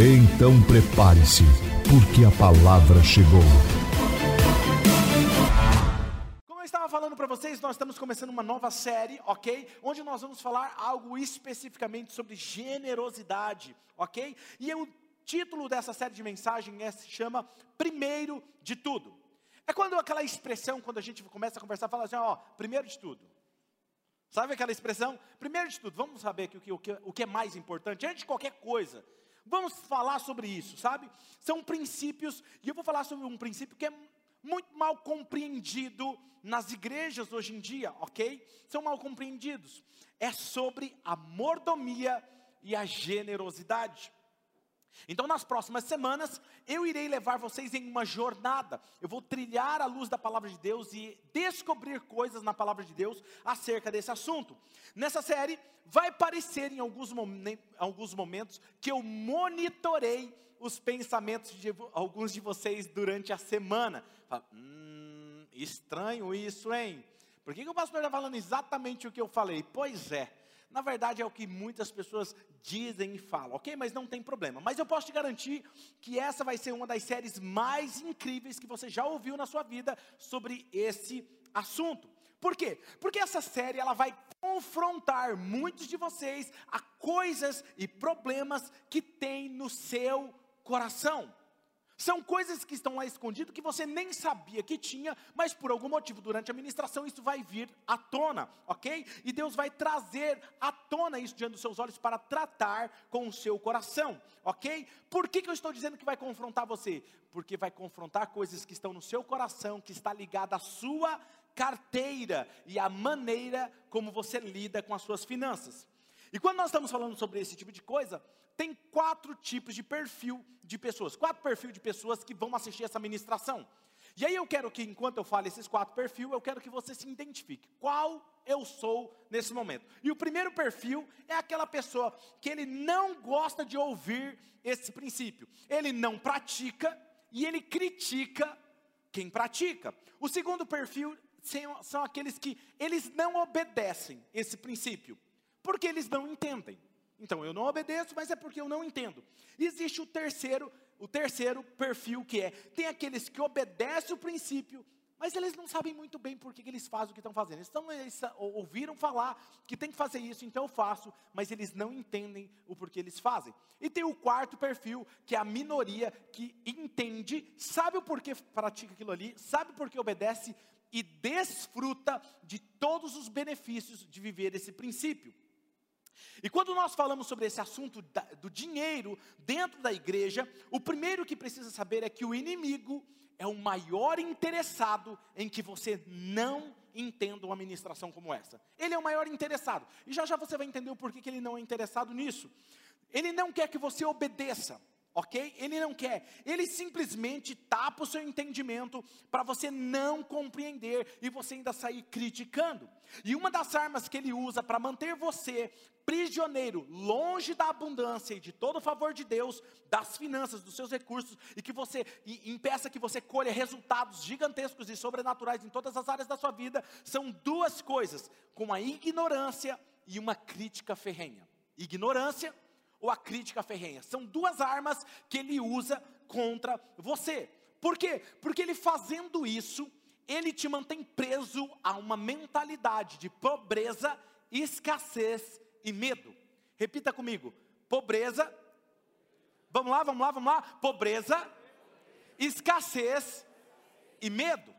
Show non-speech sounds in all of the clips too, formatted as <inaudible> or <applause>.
Então prepare-se, porque a palavra chegou. Como eu estava falando para vocês, nós estamos começando uma nova série, ok? Onde nós vamos falar algo especificamente sobre generosidade, ok? E o título dessa série de mensagem é, se chama Primeiro de Tudo. É quando aquela expressão, quando a gente começa a conversar, fala assim, ó, primeiro de tudo. Sabe aquela expressão? Primeiro de tudo, vamos saber que o que, o que, é mais importante, antes de qualquer coisa. Vamos falar sobre isso, sabe? São princípios, e eu vou falar sobre um princípio que é muito mal compreendido nas igrejas hoje em dia, ok? São mal compreendidos. É sobre a mordomia e a generosidade. Então, nas próximas semanas, eu irei levar vocês em uma jornada. Eu vou trilhar a luz da palavra de Deus e descobrir coisas na palavra de Deus acerca desse assunto. Nessa série, vai parecer em alguns, momen alguns momentos que eu monitorei os pensamentos de alguns de vocês durante a semana. Fala, hum, estranho isso, hein? Por que, que o pastor está falando exatamente o que eu falei? Pois é. Na verdade, é o que muitas pessoas dizem e falam, ok? Mas não tem problema. Mas eu posso te garantir que essa vai ser uma das séries mais incríveis que você já ouviu na sua vida sobre esse assunto. Por quê? Porque essa série ela vai confrontar muitos de vocês a coisas e problemas que tem no seu coração. São coisas que estão lá escondidas que você nem sabia que tinha, mas por algum motivo durante a ministração isso vai vir à tona, ok? E Deus vai trazer à tona isso diante dos seus olhos para tratar com o seu coração, ok? Por que, que eu estou dizendo que vai confrontar você? Porque vai confrontar coisas que estão no seu coração, que está ligada à sua carteira e à maneira como você lida com as suas finanças. E quando nós estamos falando sobre esse tipo de coisa, tem quatro tipos de perfil de pessoas, quatro perfis de pessoas que vão assistir essa ministração. E aí eu quero que, enquanto eu falo esses quatro perfis, eu quero que você se identifique. Qual eu sou nesse momento? E o primeiro perfil é aquela pessoa que ele não gosta de ouvir esse princípio. Ele não pratica e ele critica quem pratica. O segundo perfil são aqueles que eles não obedecem esse princípio, porque eles não entendem. Então eu não obedeço, mas é porque eu não entendo. Existe o terceiro, o terceiro perfil que é, tem aqueles que obedecem o princípio, mas eles não sabem muito bem por que, eles fazem o que estão fazendo. Então, eles ouviram falar que tem que fazer isso, então eu faço, mas eles não entendem o porquê eles fazem. E tem o quarto perfil, que é a minoria que entende, sabe o porquê pratica aquilo ali, sabe por que obedece e desfruta de todos os benefícios de viver esse princípio. E quando nós falamos sobre esse assunto do dinheiro dentro da igreja, o primeiro que precisa saber é que o inimigo é o maior interessado em que você não entenda uma ministração como essa. Ele é o maior interessado. E já já você vai entender o porquê que ele não é interessado nisso. Ele não quer que você obedeça ok? Ele não quer, ele simplesmente tapa o seu entendimento para você não compreender e você ainda sair criticando. E uma das armas que ele usa para manter você prisioneiro, longe da abundância e de todo o favor de Deus, das finanças, dos seus recursos, e que você e impeça que você colha resultados gigantescos e sobrenaturais em todas as áreas da sua vida, são duas coisas: com a ignorância e uma crítica ferrenha. Ignorância ou a crítica ferrenha. São duas armas que ele usa contra você. Por quê? Porque ele fazendo isso, ele te mantém preso a uma mentalidade de pobreza, escassez e medo. Repita comigo: pobreza. Vamos lá, vamos lá, vamos lá. Pobreza, escassez e medo.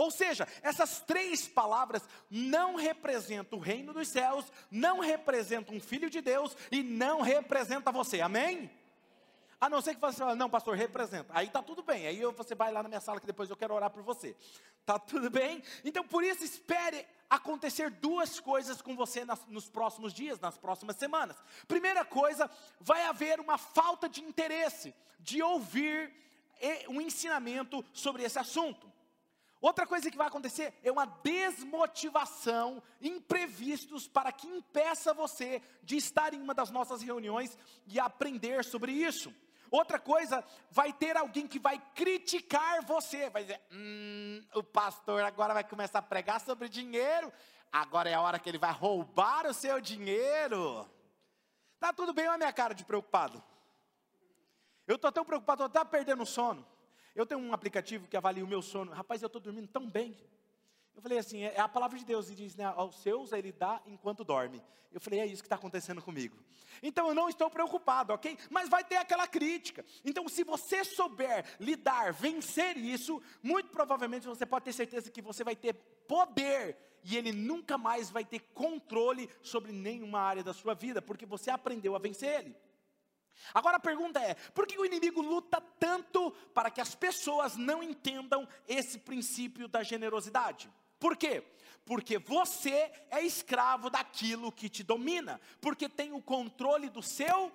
Ou seja, essas três palavras não representam o reino dos céus, não representam um filho de Deus e não representa você. Amém? A não ser que você fale, não, pastor, representa. Aí tá tudo bem. Aí você vai lá na minha sala que depois eu quero orar por você. Tá tudo bem? Então por isso espere acontecer duas coisas com você nas, nos próximos dias, nas próximas semanas. Primeira coisa, vai haver uma falta de interesse de ouvir um ensinamento sobre esse assunto. Outra coisa que vai acontecer é uma desmotivação, imprevistos para que impeça você de estar em uma das nossas reuniões e aprender sobre isso. Outra coisa, vai ter alguém que vai criticar você, vai dizer: hum, o pastor agora vai começar a pregar sobre dinheiro, agora é a hora que ele vai roubar o seu dinheiro. Tá tudo bem, olha a minha cara de preocupado. Eu estou tão preocupado, estou até perdendo o sono. Eu tenho um aplicativo que avalia o meu sono. Rapaz, eu estou dormindo tão bem. Eu falei assim, é, é a palavra de Deus, e diz, né, aos seus ele dá enquanto dorme. Eu falei, é isso que está acontecendo comigo. Então eu não estou preocupado, ok? Mas vai ter aquela crítica. Então se você souber lidar, vencer isso, muito provavelmente você pode ter certeza que você vai ter poder e ele nunca mais vai ter controle sobre nenhuma área da sua vida, porque você aprendeu a vencer ele. Agora a pergunta é: por que o inimigo luta tanto para que as pessoas não entendam esse princípio da generosidade? Por quê? Porque você é escravo daquilo que te domina, porque tem o controle do seu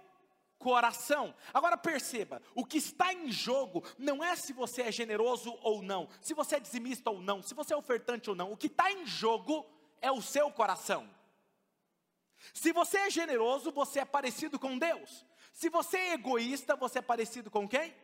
coração. Agora perceba, o que está em jogo não é se você é generoso ou não, se você é dizimista ou não, se você é ofertante ou não. O que está em jogo é o seu coração. Se você é generoso, você é parecido com Deus. Se você é egoísta, você é parecido com quem?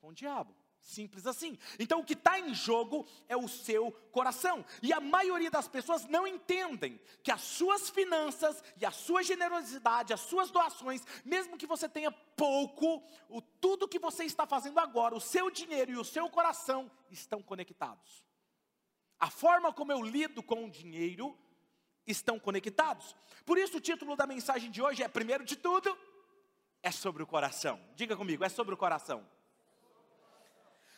Com o diabo. Simples assim. Então o que está em jogo é o seu coração. E a maioria das pessoas não entendem que as suas finanças e a sua generosidade, as suas doações, mesmo que você tenha pouco, o, tudo que você está fazendo agora, o seu dinheiro e o seu coração estão conectados. A forma como eu lido com o dinheiro estão conectados. Por isso o título da mensagem de hoje é primeiro de tudo, é sobre o coração. Diga comigo, é sobre o coração.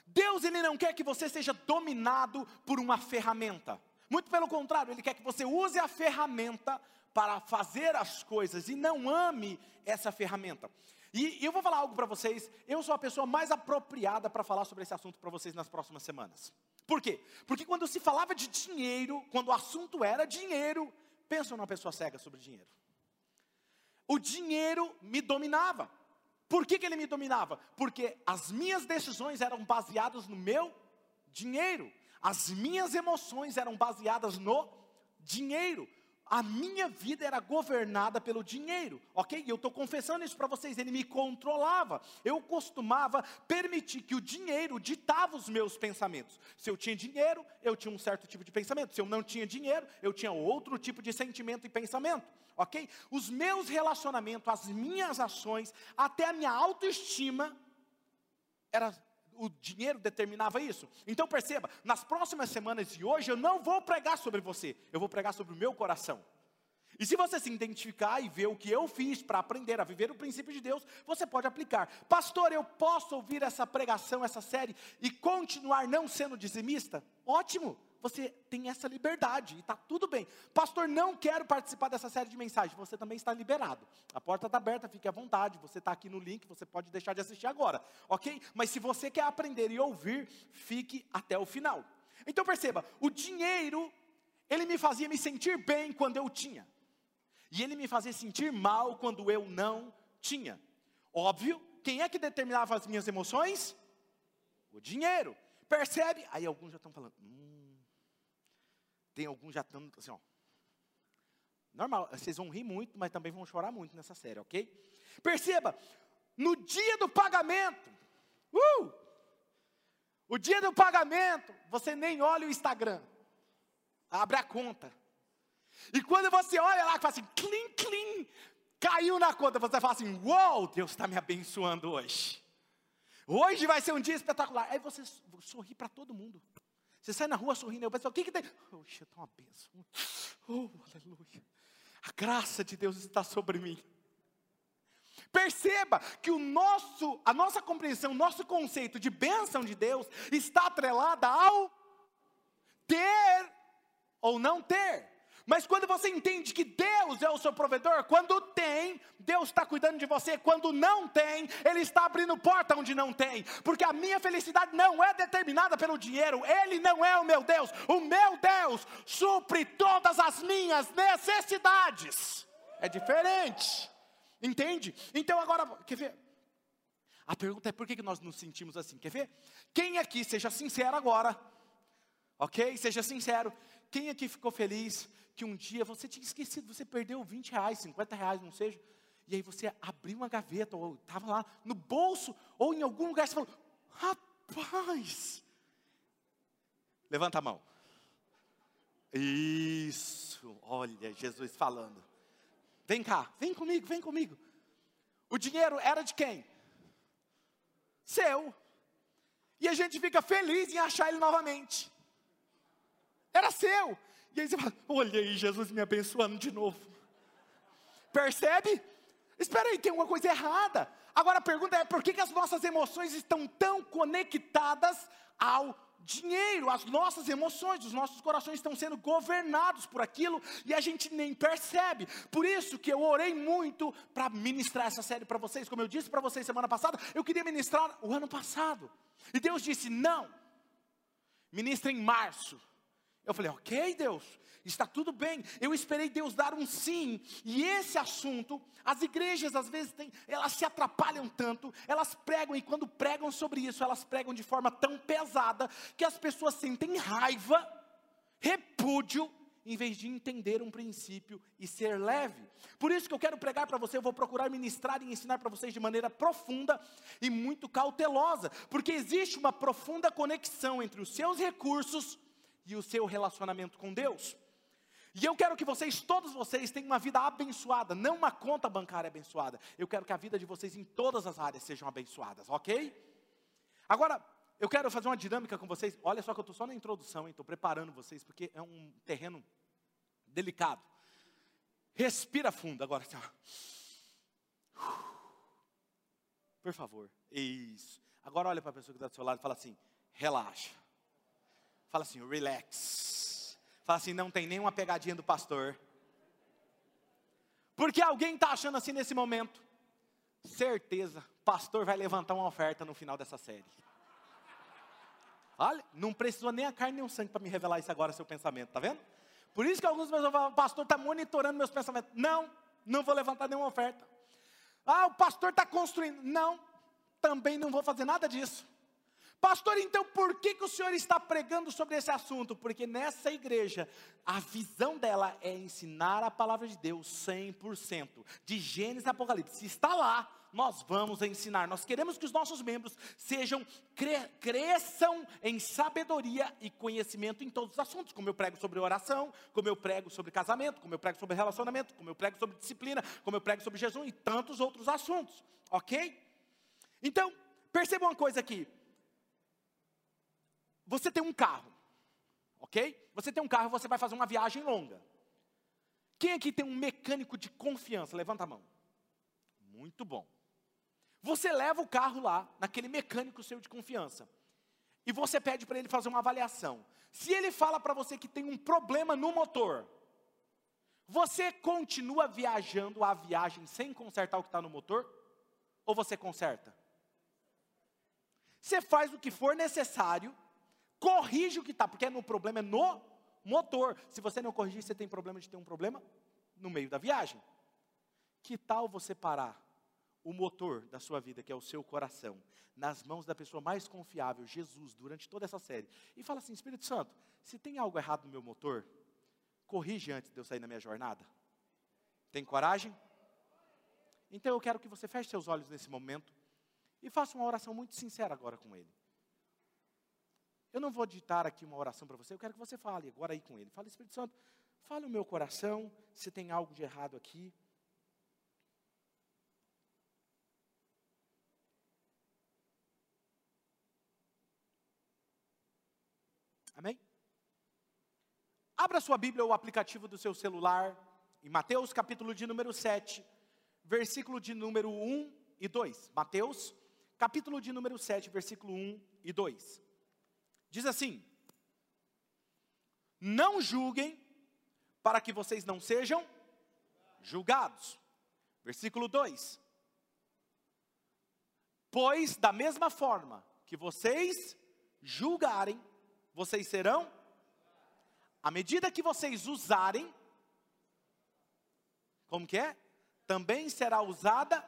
Deus ele não quer que você seja dominado por uma ferramenta. Muito pelo contrário, ele quer que você use a ferramenta para fazer as coisas e não ame essa ferramenta. E, eu vou falar algo para vocês, eu sou a pessoa mais apropriada para falar sobre esse assunto para vocês nas próximas semanas. Por quê? Porque quando se falava de dinheiro, quando o assunto era dinheiro, pensa numa pessoa cega sobre dinheiro. O dinheiro me dominava. Por que, que ele me dominava? Porque as minhas decisões eram baseadas no meu dinheiro, as minhas emoções eram baseadas no dinheiro a minha vida era governada pelo dinheiro, ok? Eu estou confessando isso para vocês, ele me controlava. Eu costumava permitir que o dinheiro ditava os meus pensamentos. Se eu tinha dinheiro, eu tinha um certo tipo de pensamento. Se eu não tinha dinheiro, eu tinha outro tipo de sentimento e pensamento, ok? Os meus relacionamentos, as minhas ações, até a minha autoestima, era o dinheiro determinava isso. Então perceba, nas próximas semanas e hoje eu não vou pregar sobre você, eu vou pregar sobre o meu coração. E se você se identificar e ver o que eu fiz para aprender a viver o princípio de Deus, você pode aplicar. Pastor, eu posso ouvir essa pregação, essa série e continuar não sendo dizimista? Ótimo você tem essa liberdade e está tudo bem. Pastor, não quero participar dessa série de mensagens. Você também está liberado. A porta está aberta, fique à vontade. Você está aqui no link, você pode deixar de assistir agora, ok? Mas se você quer aprender e ouvir, fique até o final. Então perceba, o dinheiro, ele me fazia me sentir bem quando eu tinha. E ele me fazia sentir mal quando eu não tinha. Óbvio, quem é que determinava as minhas emoções? O dinheiro. Percebe? Aí alguns já estão falando, hum, tem alguns já estão assim, ó. Normal, vocês vão rir muito, mas também vão chorar muito nessa série, ok? Perceba, no dia do pagamento, uh, o dia do pagamento, você nem olha o Instagram, abre a conta. E quando você olha lá, fala assim, clean, clean, caiu na conta, você fala assim, uou, wow, Deus está me abençoando hoje. Hoje vai ser um dia espetacular. Aí você sorri para todo mundo. Você sai na rua sorrindo, eu penso, o que que tem? Oxe, está uma bênção. Oh, aleluia. A graça de Deus está sobre mim. Perceba que o nosso, a nossa compreensão, o nosso conceito de bênção de Deus está atrelada ao ter ou não ter. Mas quando você entende que Deus é o seu provedor, quando tem, Deus está cuidando de você, quando não tem, Ele está abrindo porta onde não tem, porque a minha felicidade não é determinada pelo dinheiro, Ele não é o meu Deus, o meu Deus supre todas as minhas necessidades. É diferente, entende? Então agora, quer ver? A pergunta é por que nós nos sentimos assim, quer ver? Quem aqui, seja sincero agora, ok? Seja sincero, quem aqui ficou feliz que um dia você tinha esquecido, você perdeu 20 reais, 50 reais, não seja, e aí você abriu uma gaveta, ou estava lá no bolso, ou em algum lugar, você falou, rapaz, levanta a mão, isso, olha, Jesus falando, vem cá, vem comigo, vem comigo, o dinheiro era de quem? Seu, e a gente fica feliz em achar ele novamente, era seu, e aí você fala, olha aí, Jesus me abençoando de novo. Percebe? Espera aí, tem alguma coisa errada. Agora a pergunta é, por que, que as nossas emoções estão tão conectadas ao dinheiro? As nossas emoções, os nossos corações estão sendo governados por aquilo e a gente nem percebe. Por isso que eu orei muito para ministrar essa série para vocês. Como eu disse para vocês semana passada, eu queria ministrar o ano passado. E Deus disse, não, ministra em março. Eu falei, ok, Deus, está tudo bem. Eu esperei Deus dar um sim. E esse assunto, as igrejas às vezes têm, elas se atrapalham tanto, elas pregam, e quando pregam sobre isso, elas pregam de forma tão pesada que as pessoas sentem raiva, repúdio, em vez de entender um princípio e ser leve. Por isso que eu quero pregar para você, eu vou procurar ministrar e ensinar para vocês de maneira profunda e muito cautelosa, porque existe uma profunda conexão entre os seus recursos e o seu relacionamento com Deus. E eu quero que vocês, todos vocês, tenham uma vida abençoada, não uma conta bancária abençoada. Eu quero que a vida de vocês em todas as áreas sejam abençoadas, ok? Agora, eu quero fazer uma dinâmica com vocês. Olha só que eu estou só na introdução, estou preparando vocês, porque é um terreno delicado. Respira fundo agora. Assim, Por favor. Isso. Agora olha para a pessoa que está do seu lado e fala assim: relaxa. Fala assim, relax. Fala assim, não tem nenhuma pegadinha do pastor. Porque alguém está achando assim nesse momento. Certeza, pastor vai levantar uma oferta no final dessa série. Olha, não precisou nem a carne nem o sangue para me revelar isso agora, seu pensamento, tá vendo? Por isso que alguns pessoas falam, pastor está monitorando meus pensamentos. Não, não vou levantar nenhuma oferta. Ah, o pastor está construindo. Não, também não vou fazer nada disso. Pastor, então por que, que o senhor está pregando sobre esse assunto? Porque nessa igreja, a visão dela é ensinar a palavra de Deus 100%, de Gênesis a Apocalipse. Se está lá, nós vamos ensinar. Nós queremos que os nossos membros sejam, cre, cresçam em sabedoria e conhecimento em todos os assuntos, como eu prego sobre oração, como eu prego sobre casamento, como eu prego sobre relacionamento, como eu prego sobre disciplina, como eu prego sobre Jesus e tantos outros assuntos, ok? Então, perceba uma coisa aqui você tem um carro, ok? Você tem um carro, você vai fazer uma viagem longa. Quem aqui tem um mecânico de confiança? Levanta a mão. Muito bom. Você leva o carro lá, naquele mecânico seu de confiança, e você pede para ele fazer uma avaliação. Se ele fala para você que tem um problema no motor, você continua viajando a viagem sem consertar o que está no motor? Ou você conserta? Você faz o que for necessário corrige o que está, porque o problema é no motor. Se você não corrigir, você tem problema de ter um problema no meio da viagem. Que tal você parar o motor da sua vida, que é o seu coração, nas mãos da pessoa mais confiável, Jesus, durante toda essa série, e fala assim: Espírito Santo, se tem algo errado no meu motor, corrige antes de eu sair na minha jornada. Tem coragem? Então eu quero que você feche seus olhos nesse momento e faça uma oração muito sincera agora com Ele. Eu não vou ditar aqui uma oração para você, eu quero que você fale agora aí com ele. Fale, Espírito Santo, fale o meu coração, se tem algo de errado aqui. Amém? Abra sua Bíblia ou o aplicativo do seu celular, em Mateus capítulo de número 7, versículo de número 1 e 2. Mateus, capítulo de número 7, versículo 1 e 2. Diz assim: Não julguem, para que vocês não sejam julgados. Versículo 2: Pois da mesma forma que vocês julgarem, vocês serão, à medida que vocês usarem, como que é? Também será usada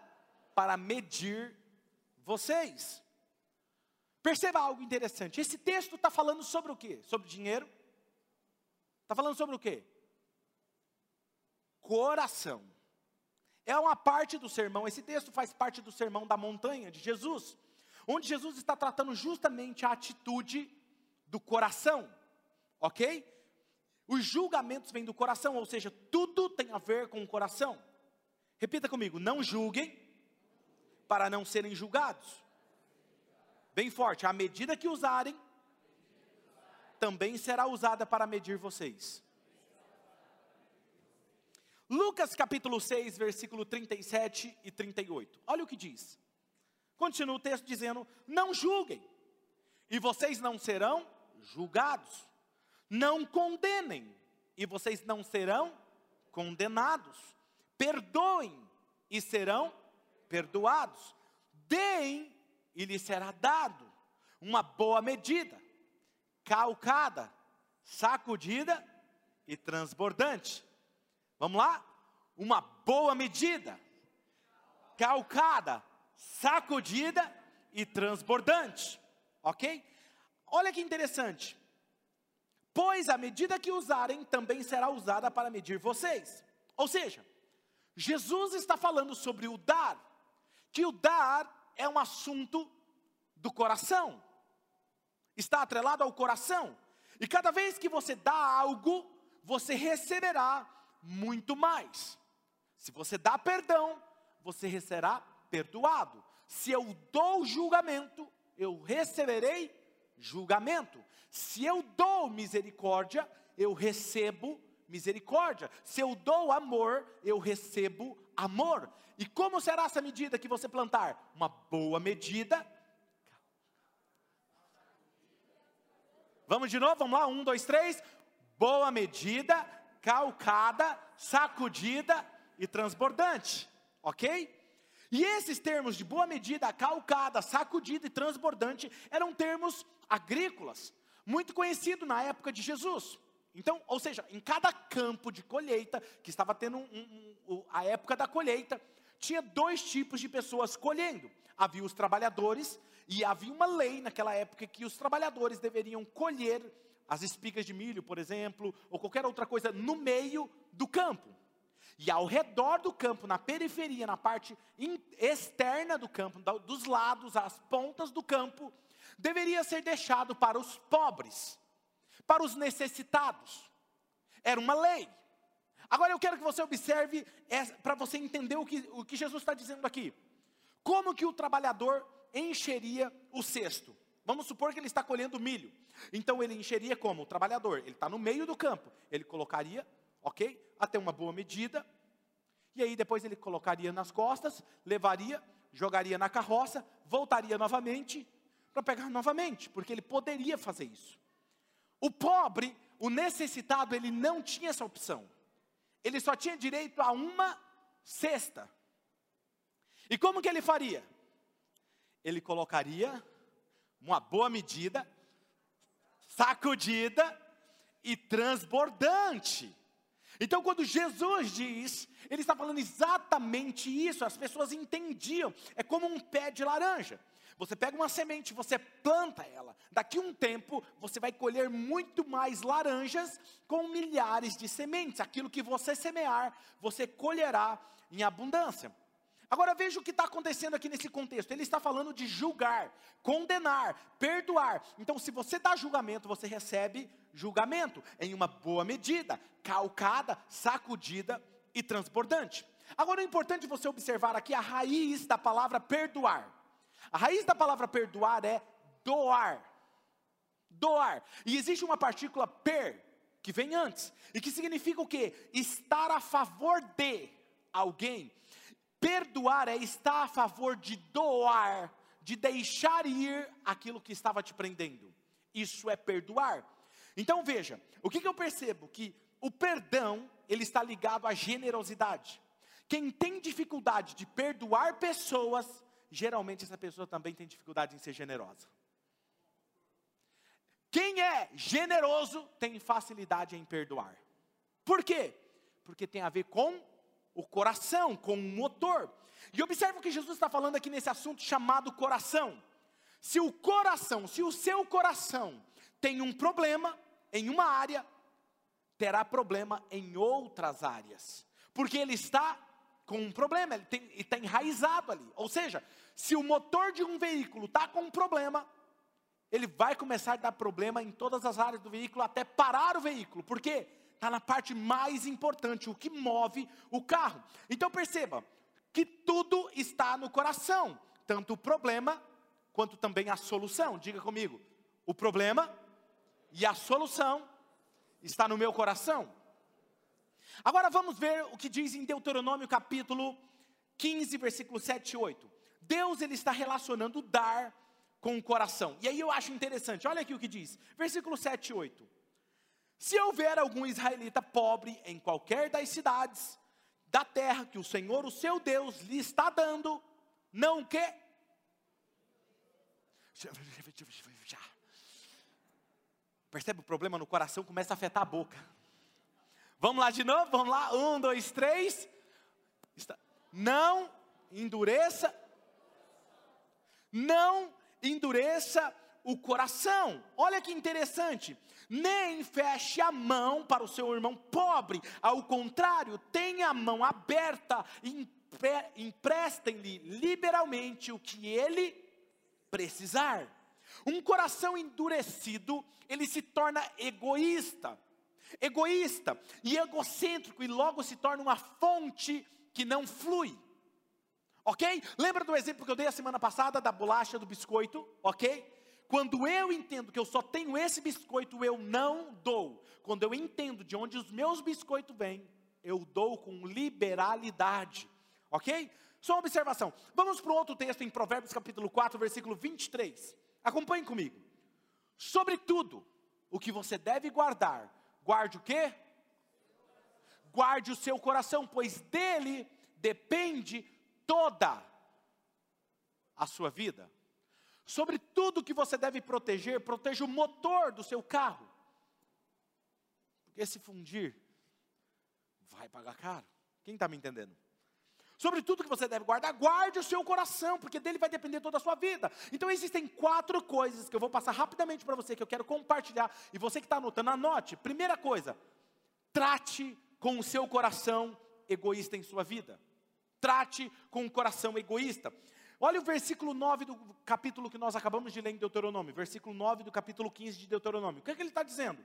para medir vocês. Perceba algo interessante. Esse texto está falando sobre o quê? Sobre dinheiro? Está falando sobre o quê? Coração. É uma parte do sermão. Esse texto faz parte do sermão da montanha de Jesus, onde Jesus está tratando justamente a atitude do coração, ok? Os julgamentos vêm do coração, ou seja, tudo tem a ver com o coração. Repita comigo: não julguem para não serem julgados. Bem forte, a medida que usarem, também será usada para medir vocês. Lucas capítulo 6, versículo 37 e 38. Olha o que diz. Continua o texto dizendo: Não julguem, e vocês não serão julgados. Não condenem, e vocês não serão condenados. Perdoem, e serão perdoados. Deem, e lhes será dado. Uma boa medida, calcada, sacudida e transbordante. Vamos lá? Uma boa medida, calcada, sacudida e transbordante. Ok? Olha que interessante. Pois a medida que usarem também será usada para medir vocês. Ou seja, Jesus está falando sobre o dar, que o dar é um assunto do coração, está atrelado ao coração, e cada vez que você dá algo, você receberá muito mais. Se você dá perdão, você receberá perdoado. Se eu dou julgamento, eu receberei julgamento. Se eu dou misericórdia, eu recebo misericórdia. Se eu dou amor, eu recebo amor. E como será essa medida que você plantar? Uma boa medida. Vamos de novo, vamos lá, um, dois, três. Boa medida, calcada, sacudida e transbordante, ok? E esses termos de boa medida, calcada, sacudida e transbordante eram termos agrícolas, muito conhecido na época de Jesus. Então, ou seja, em cada campo de colheita, que estava tendo um, um, um, a época da colheita, tinha dois tipos de pessoas colhendo. Havia os trabalhadores, e havia uma lei naquela época que os trabalhadores deveriam colher as espigas de milho, por exemplo, ou qualquer outra coisa no meio do campo. E ao redor do campo, na periferia, na parte externa do campo, dos lados, as pontas do campo, deveria ser deixado para os pobres para os necessitados. Era uma lei. Agora eu quero que você observe, para você entender o que, o que Jesus está dizendo aqui. Como que o trabalhador encheria o cesto? Vamos supor que ele está colhendo milho. Então ele encheria como? O trabalhador. Ele está no meio do campo. Ele colocaria, ok? Até uma boa medida. E aí depois ele colocaria nas costas, levaria, jogaria na carroça, voltaria novamente para pegar novamente, porque ele poderia fazer isso. O pobre, o necessitado, ele não tinha essa opção. Ele só tinha direito a uma cesta. E como que ele faria? Ele colocaria uma boa medida, sacudida e transbordante. Então, quando Jesus diz, ele está falando exatamente isso, as pessoas entendiam, é como um pé de laranja. Você pega uma semente, você planta ela. Daqui um tempo, você vai colher muito mais laranjas com milhares de sementes. Aquilo que você semear, você colherá em abundância. Agora veja o que está acontecendo aqui nesse contexto. Ele está falando de julgar, condenar, perdoar. Então, se você dá julgamento, você recebe julgamento em uma boa medida, calcada, sacudida e transbordante. Agora é importante você observar aqui a raiz da palavra perdoar. A raiz da palavra perdoar é doar. Doar. E existe uma partícula per, que vem antes, e que significa o quê? Estar a favor de alguém. Perdoar é estar a favor de doar, de deixar ir aquilo que estava te prendendo. Isso é perdoar. Então veja, o que, que eu percebo? Que o perdão, ele está ligado à generosidade. Quem tem dificuldade de perdoar pessoas, geralmente essa pessoa também tem dificuldade em ser generosa. Quem é generoso tem facilidade em perdoar. Por quê? Porque tem a ver com o coração, com o motor. E observe o que Jesus está falando aqui nesse assunto chamado coração. Se o coração, se o seu coração tem um problema em uma área, terá problema em outras áreas. Porque ele está com um problema, ele está enraizado ali. Ou seja, se o motor de um veículo está com um problema, ele vai começar a dar problema em todas as áreas do veículo até parar o veículo. Por quê? Está na parte mais importante, o que move o carro. Então perceba que tudo está no coração, tanto o problema quanto também a solução. Diga comigo, o problema e a solução está no meu coração. Agora vamos ver o que diz em Deuteronômio capítulo 15, versículo 7 e 8. Deus ele está relacionando dar com o coração. E aí eu acho interessante, olha aqui o que diz, versículo 7 e 8. Se houver algum israelita pobre em qualquer das cidades da terra que o Senhor, o seu Deus, lhe está dando, não que Percebe o problema no coração começa a afetar a boca. Vamos lá de novo, vamos lá. Um, dois, três. Não endureça. Não endureça o coração. Olha que interessante. Nem feche a mão para o seu irmão pobre. Ao contrário, tenha a mão aberta. Emprestem-lhe liberalmente o que ele precisar. Um coração endurecido, ele se torna egoísta. Egoísta e egocêntrico e logo se torna uma fonte que não flui. Ok? Lembra do exemplo que eu dei a semana passada da bolacha do biscoito? Ok? Quando eu entendo que eu só tenho esse biscoito, eu não dou. Quando eu entendo de onde os meus biscoitos vêm, eu dou com liberalidade. Ok? Só uma observação. Vamos para um outro texto em Provérbios capítulo 4, versículo 23. Acompanhe comigo. Sobretudo, o que você deve guardar, guarde o quê? Guarde o seu coração, pois dele depende toda a sua vida. Sobre tudo que você deve proteger, proteja o motor do seu carro. Porque se fundir, vai pagar caro. Quem está me entendendo? Sobre tudo que você deve guardar, guarde o seu coração, porque dele vai depender toda a sua vida. Então existem quatro coisas que eu vou passar rapidamente para você, que eu quero compartilhar. E você que está anotando, anote. Primeira coisa, trate com o seu coração egoísta em sua vida. Trate com o coração egoísta. Olha o versículo 9 do capítulo que nós acabamos de ler em Deuteronômio. Versículo 9 do capítulo 15 de Deuteronômio. O que, é que ele está dizendo?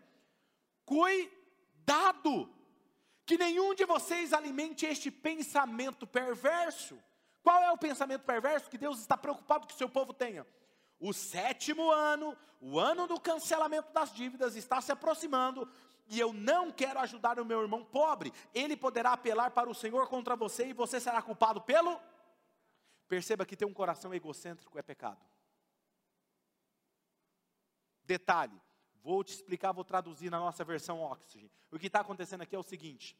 Cuidado que nenhum de vocês alimente este pensamento perverso. Qual é o pensamento perverso que Deus está preocupado que o seu povo tenha? O sétimo ano, o ano do cancelamento das dívidas, está se aproximando, e eu não quero ajudar o meu irmão pobre. Ele poderá apelar para o Senhor contra você e você será culpado pelo. Perceba que ter um coração egocêntrico é pecado. Detalhe: Vou te explicar, vou traduzir na nossa versão Oxygen. O que está acontecendo aqui é o seguinte: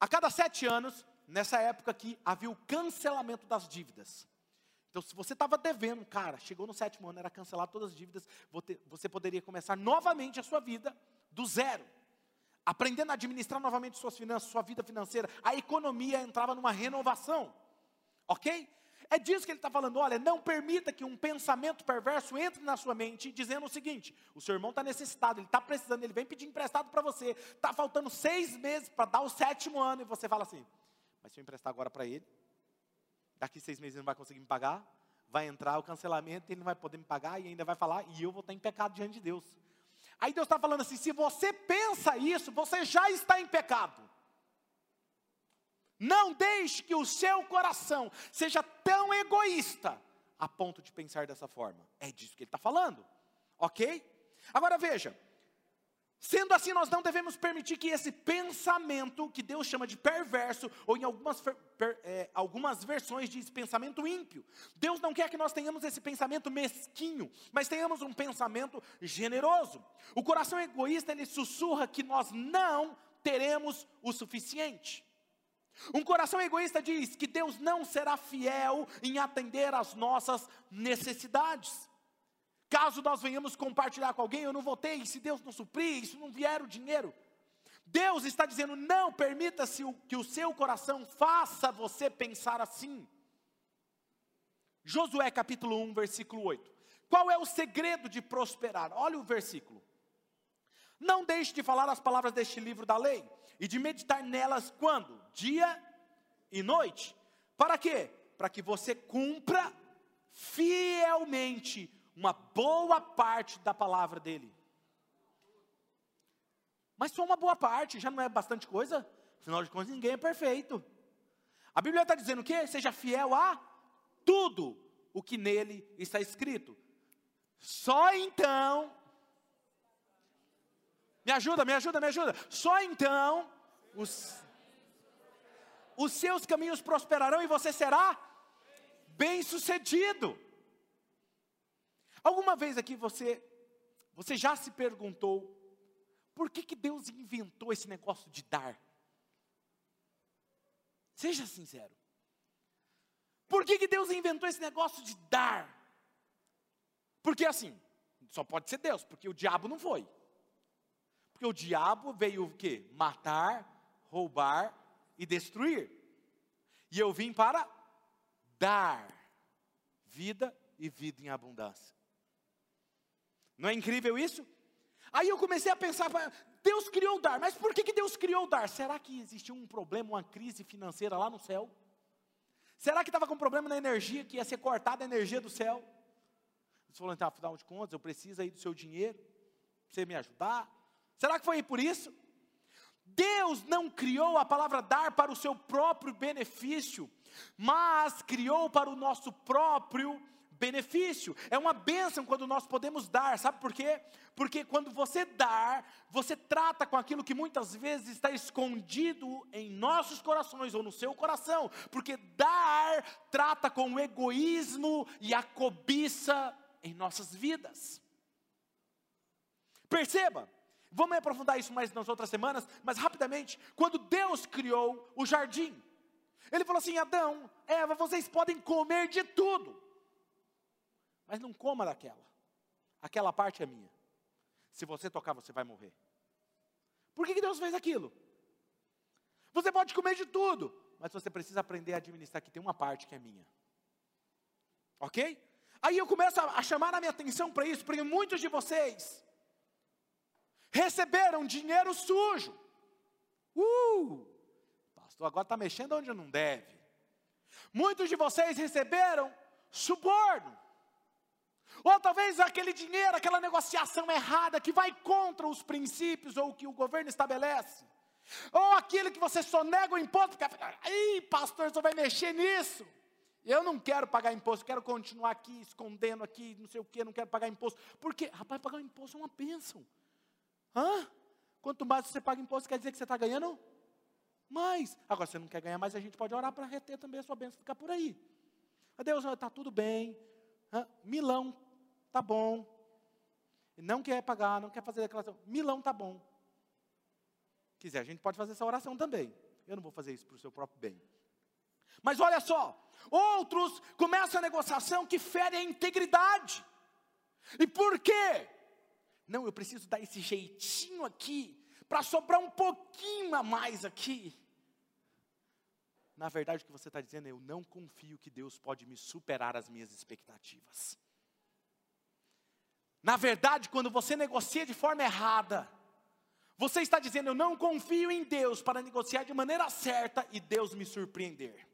a cada sete anos, nessa época aqui, havia o cancelamento das dívidas. Então, se você estava devendo, cara, chegou no sétimo ano, era cancelado todas as dívidas, você poderia começar novamente a sua vida do zero. Aprendendo a administrar novamente suas finanças, sua vida financeira, a economia entrava numa renovação. Ok? É disso que ele está falando. Olha, não permita que um pensamento perverso entre na sua mente, dizendo o seguinte: o seu irmão está necessitado, ele está precisando, ele vem pedir emprestado para você, está faltando seis meses para dar o sétimo ano, e você fala assim: mas se eu emprestar agora para ele, daqui seis meses ele não vai conseguir me pagar, vai entrar o cancelamento, ele não vai poder me pagar e ainda vai falar, e eu vou estar em pecado diante de Deus. Aí Deus está falando assim: se você pensa isso, você já está em pecado. Não deixe que o seu coração seja tão egoísta a ponto de pensar dessa forma. É disso que ele está falando, ok? Agora veja: Sendo assim, nós não devemos permitir que esse pensamento, que Deus chama de perverso, ou em algumas, per, é, algumas versões diz pensamento ímpio. Deus não quer que nós tenhamos esse pensamento mesquinho, mas tenhamos um pensamento generoso. O coração egoísta, ele sussurra que nós não teremos o suficiente. Um coração egoísta diz que Deus não será fiel em atender às nossas necessidades. Caso nós venhamos compartilhar com alguém, eu não votei, se Deus não suprir, isso não vier o dinheiro. Deus está dizendo: não permita-se que o seu coração faça você pensar assim. Josué capítulo 1, versículo 8. Qual é o segredo de prosperar? Olha o versículo. Não deixe de falar as palavras deste livro da lei e de meditar nelas quando? Dia e noite. Para quê? Para que você cumpra fielmente uma boa parte da palavra dele. Mas só uma boa parte, já não é bastante coisa? Afinal de contas, ninguém é perfeito. A Bíblia está dizendo o quê? Seja fiel a tudo o que nele está escrito. Só então. Me ajuda, me ajuda, me ajuda. Só então os, os seus caminhos prosperarão e você será bem sucedido. Alguma vez aqui você, você já se perguntou, por que, que Deus inventou esse negócio de dar? Seja sincero. Por que, que Deus inventou esse negócio de dar? Porque assim, só pode ser Deus, porque o diabo não foi. Porque o diabo veio o quê? Matar, roubar e destruir. E eu vim para dar vida e vida em abundância. Não é incrível isso? Aí eu comecei a pensar, Deus criou o dar, mas por que, que Deus criou o dar? Será que existiu um problema, uma crise financeira lá no céu? Será que estava com problema na energia, que ia ser cortada a energia do céu? Ele falou, então, afinal de contas, eu preciso aí do seu dinheiro, para você me ajudar. Será que foi por isso? Deus não criou a palavra dar para o seu próprio benefício, mas criou para o nosso próprio benefício, é uma bênção quando nós podemos dar, sabe por quê? Porque quando você dar, você trata com aquilo que muitas vezes está escondido em nossos corações ou no seu coração, porque dar trata com o egoísmo e a cobiça em nossas vidas. Perceba, vamos aprofundar isso mais nas outras semanas, mas rapidamente, quando Deus criou o jardim, Ele falou assim: Adão, Eva, vocês podem comer de tudo, mas não coma daquela. Aquela parte é minha. Se você tocar, você vai morrer. Por que, Deus fez aquilo? Você pode comer de tudo, mas você precisa aprender a administrar que tem uma parte que é minha. Ok? Aí eu começo a, a chamar a minha atenção para isso, porque muitos de vocês receberam dinheiro sujo. Uh! Pastor, agora está mexendo onde não deve. Muitos de vocês receberam suborno. Ou talvez aquele dinheiro, aquela negociação errada que vai contra os princípios ou o que o governo estabelece. Ou aquele que você só nega o imposto, porque, aí pastor, você vai mexer nisso. Eu não quero pagar imposto, quero continuar aqui, escondendo aqui, não sei o que, não quero pagar imposto. Porque, rapaz, pagar imposto é uma bênção. Hã? Quanto mais você paga imposto, quer dizer que você está ganhando mais. Agora, você não quer ganhar mais, a gente pode orar para reter também a sua bênção, ficar por aí. Deus, está tudo bem. Hã? Milão tá bom. Não quer pagar, não quer fazer declaração. Milão tá bom. Quiser, a gente pode fazer essa oração também. Eu não vou fazer isso para o seu próprio bem. Mas olha só, outros começam a negociação que fere a integridade. E por quê? Não, eu preciso dar esse jeitinho aqui, para sobrar um pouquinho a mais aqui. Na verdade, o que você está dizendo é: eu não confio que Deus pode me superar as minhas expectativas. Na verdade, quando você negocia de forma errada, você está dizendo: Eu não confio em Deus para negociar de maneira certa e Deus me surpreender.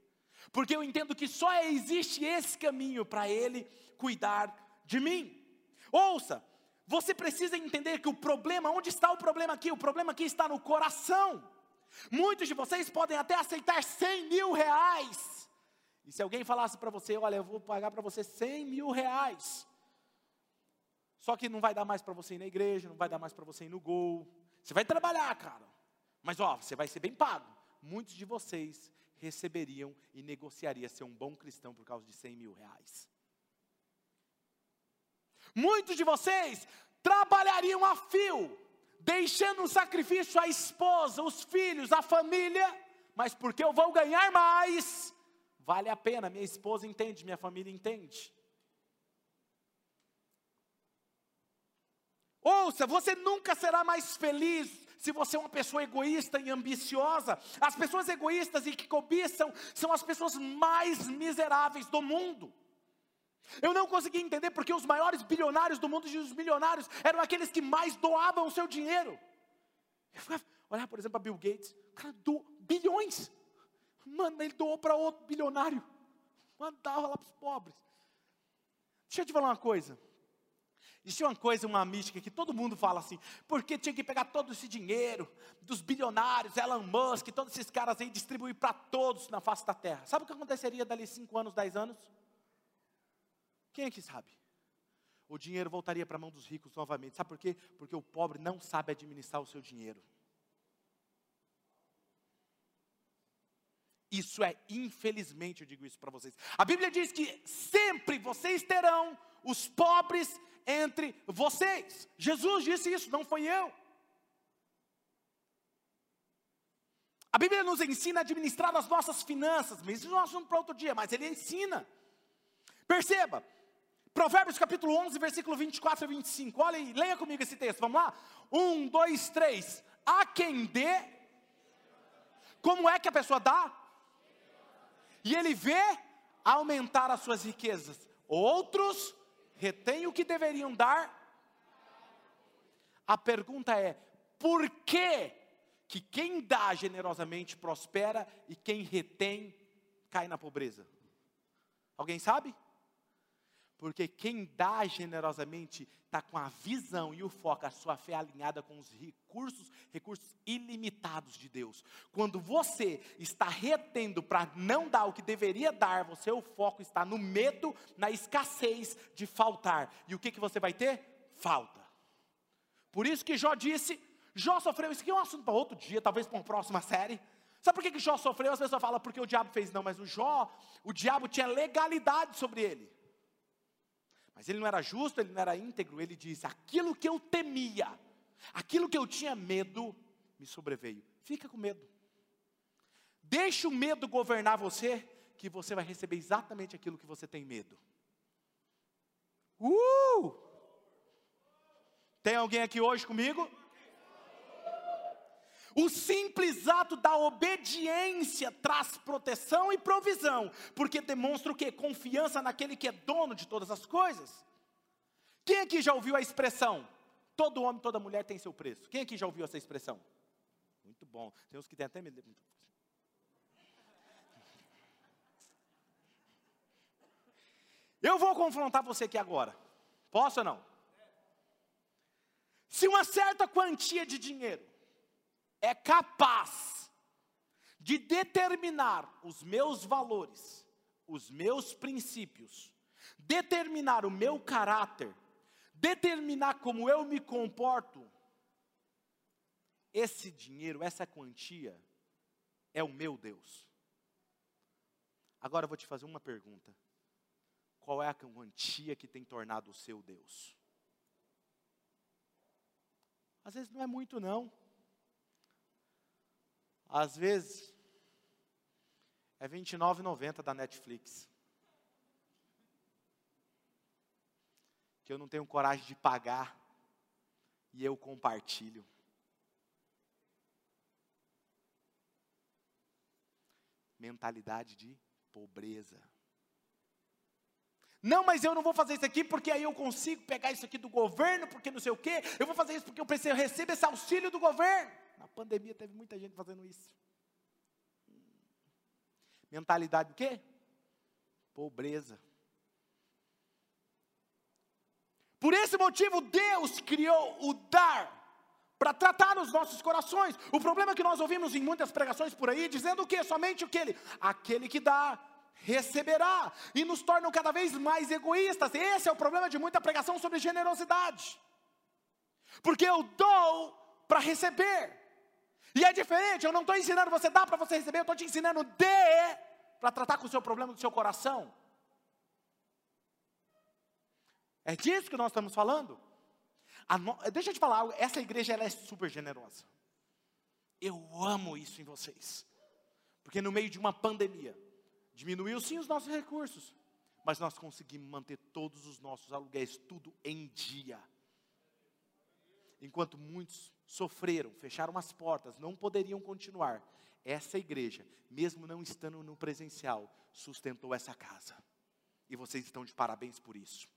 Porque eu entendo que só existe esse caminho para Ele cuidar de mim. Ouça, você precisa entender que o problema, onde está o problema aqui? O problema aqui está no coração. Muitos de vocês podem até aceitar 100 mil reais. E se alguém falasse para você, olha, eu vou pagar para você 100 mil reais. Só que não vai dar mais para você ir na igreja, não vai dar mais para você ir no gol. Você vai trabalhar, cara. Mas ó, você vai ser bem pago. Muitos de vocês receberiam e negociaria ser um bom cristão por causa de 100 mil reais. Muitos de vocês trabalhariam a fio, deixando um sacrifício a esposa, os filhos, a família, mas porque eu vou ganhar mais, vale a pena. Minha esposa entende, minha família entende. Ouça, você nunca será mais feliz se você é uma pessoa egoísta e ambiciosa. As pessoas egoístas e que cobiçam são as pessoas mais miseráveis do mundo. Eu não consegui entender porque os maiores bilionários do mundo e os milionários eram aqueles que mais doavam o seu dinheiro. Eu ficava, olhar, por exemplo, para Bill Gates, o cara doou bilhões. Mano, ele doou para outro bilionário. Mandava lá para os pobres. Deixa eu te falar uma coisa. Existe uma coisa, uma mística que todo mundo fala assim, porque tinha que pegar todo esse dinheiro dos bilionários, Elon Musk, todos esses caras aí, distribuir para todos na face da terra. Sabe o que aconteceria dali 5 anos, 10 anos? Quem é que sabe? O dinheiro voltaria para a mão dos ricos novamente. Sabe por quê? Porque o pobre não sabe administrar o seu dinheiro. Isso é, infelizmente, eu digo isso para vocês. A Bíblia diz que sempre vocês terão os pobres entre vocês. Jesus disse isso, não foi eu. A Bíblia nos ensina a administrar as nossas finanças, mas isso é um assunto para outro dia, mas ele ensina. Perceba, Provérbios capítulo 11, versículo 24 e 25. Olha aí, leia comigo esse texto, vamos lá? Um, dois, três. A quem dê, como é que a pessoa dá? E ele vê aumentar as suas riquezas. Outros retém o que deveriam dar. A pergunta é: por que que quem dá generosamente prospera e quem retém cai na pobreza? Alguém sabe? Porque quem dá generosamente está com a visão e o foco, a sua fé alinhada com os recursos, recursos ilimitados de Deus. Quando você está retendo para não dar o que deveria dar, você o foco está no medo, na escassez de faltar. E o que, que você vai ter? Falta. Por isso que Jó disse, Jó sofreu, isso aqui é um assunto para outro dia, talvez para uma próxima série. Sabe por que, que Jó sofreu? As pessoas falam porque o diabo fez, não, mas o Jó, o diabo tinha legalidade sobre ele. Mas ele não era justo, ele não era íntegro, ele disse: aquilo que eu temia, aquilo que eu tinha medo, me sobreveio. Fica com medo. Deixa o medo governar você, que você vai receber exatamente aquilo que você tem medo. Uh! Tem alguém aqui hoje comigo? O simples ato da obediência traz proteção e provisão, porque demonstra o que? Confiança naquele que é dono de todas as coisas. Quem aqui já ouviu a expressão? Todo homem, toda mulher tem seu preço. Quem aqui já ouviu essa expressão? Muito bom. Tem uns que têm até medo. Eu vou confrontar você aqui agora. Posso ou não? Se uma certa quantia de dinheiro é capaz de determinar os meus valores, os meus princípios, determinar o meu caráter, determinar como eu me comporto, esse dinheiro, essa quantia, é o meu Deus. Agora eu vou te fazer uma pergunta: qual é a quantia que tem tornado o seu Deus? Às vezes não é muito, não. Às vezes, é R$ 29,90 da Netflix. Que eu não tenho coragem de pagar e eu compartilho. Mentalidade de pobreza. Não, mas eu não vou fazer isso aqui porque aí eu consigo pegar isso aqui do governo, porque não sei o quê. Eu vou fazer isso porque eu preciso receber esse auxílio do governo. Pandemia teve muita gente fazendo isso. Mentalidade do quê? Pobreza. Por esse motivo, Deus criou o dar para tratar os nossos corações. O problema é que nós ouvimos em muitas pregações por aí, dizendo o que? Somente o que ele? Aquele que dá, receberá, e nos tornam cada vez mais egoístas. Esse é o problema de muita pregação sobre generosidade, porque eu dou para receber, e é diferente, eu não estou ensinando você dar para você receber, eu estou te ensinando dê para tratar com o seu problema do seu coração. É disso que nós estamos falando. No... Deixa eu te falar algo, essa igreja ela é super generosa. Eu amo isso em vocês. Porque no meio de uma pandemia, diminuiu sim os nossos recursos, mas nós conseguimos manter todos os nossos aluguéis, tudo em dia. Enquanto muitos sofreram, fecharam as portas, não poderiam continuar, essa igreja, mesmo não estando no presencial, sustentou essa casa. E vocês estão de parabéns por isso.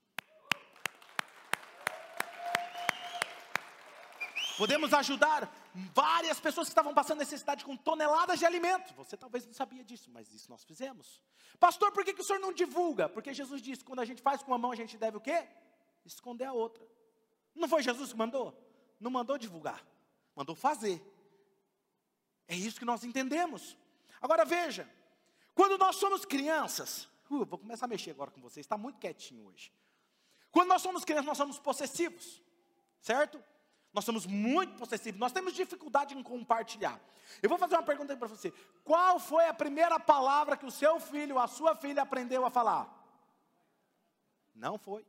Podemos ajudar várias pessoas que estavam passando necessidade com toneladas de alimento. Você talvez não sabia disso, mas isso nós fizemos. Pastor, por que, que o senhor não divulga? Porque Jesus disse: quando a gente faz com uma mão, a gente deve o quê? Esconder a outra. Não foi Jesus que mandou? Não mandou divulgar, mandou fazer. É isso que nós entendemos. Agora veja, quando nós somos crianças, uh, vou começar a mexer agora com vocês, está muito quietinho hoje. Quando nós somos crianças, nós somos possessivos, certo? Nós somos muito possessivos, nós temos dificuldade em compartilhar. Eu vou fazer uma pergunta para você: qual foi a primeira palavra que o seu filho, a sua filha aprendeu a falar? Não foi.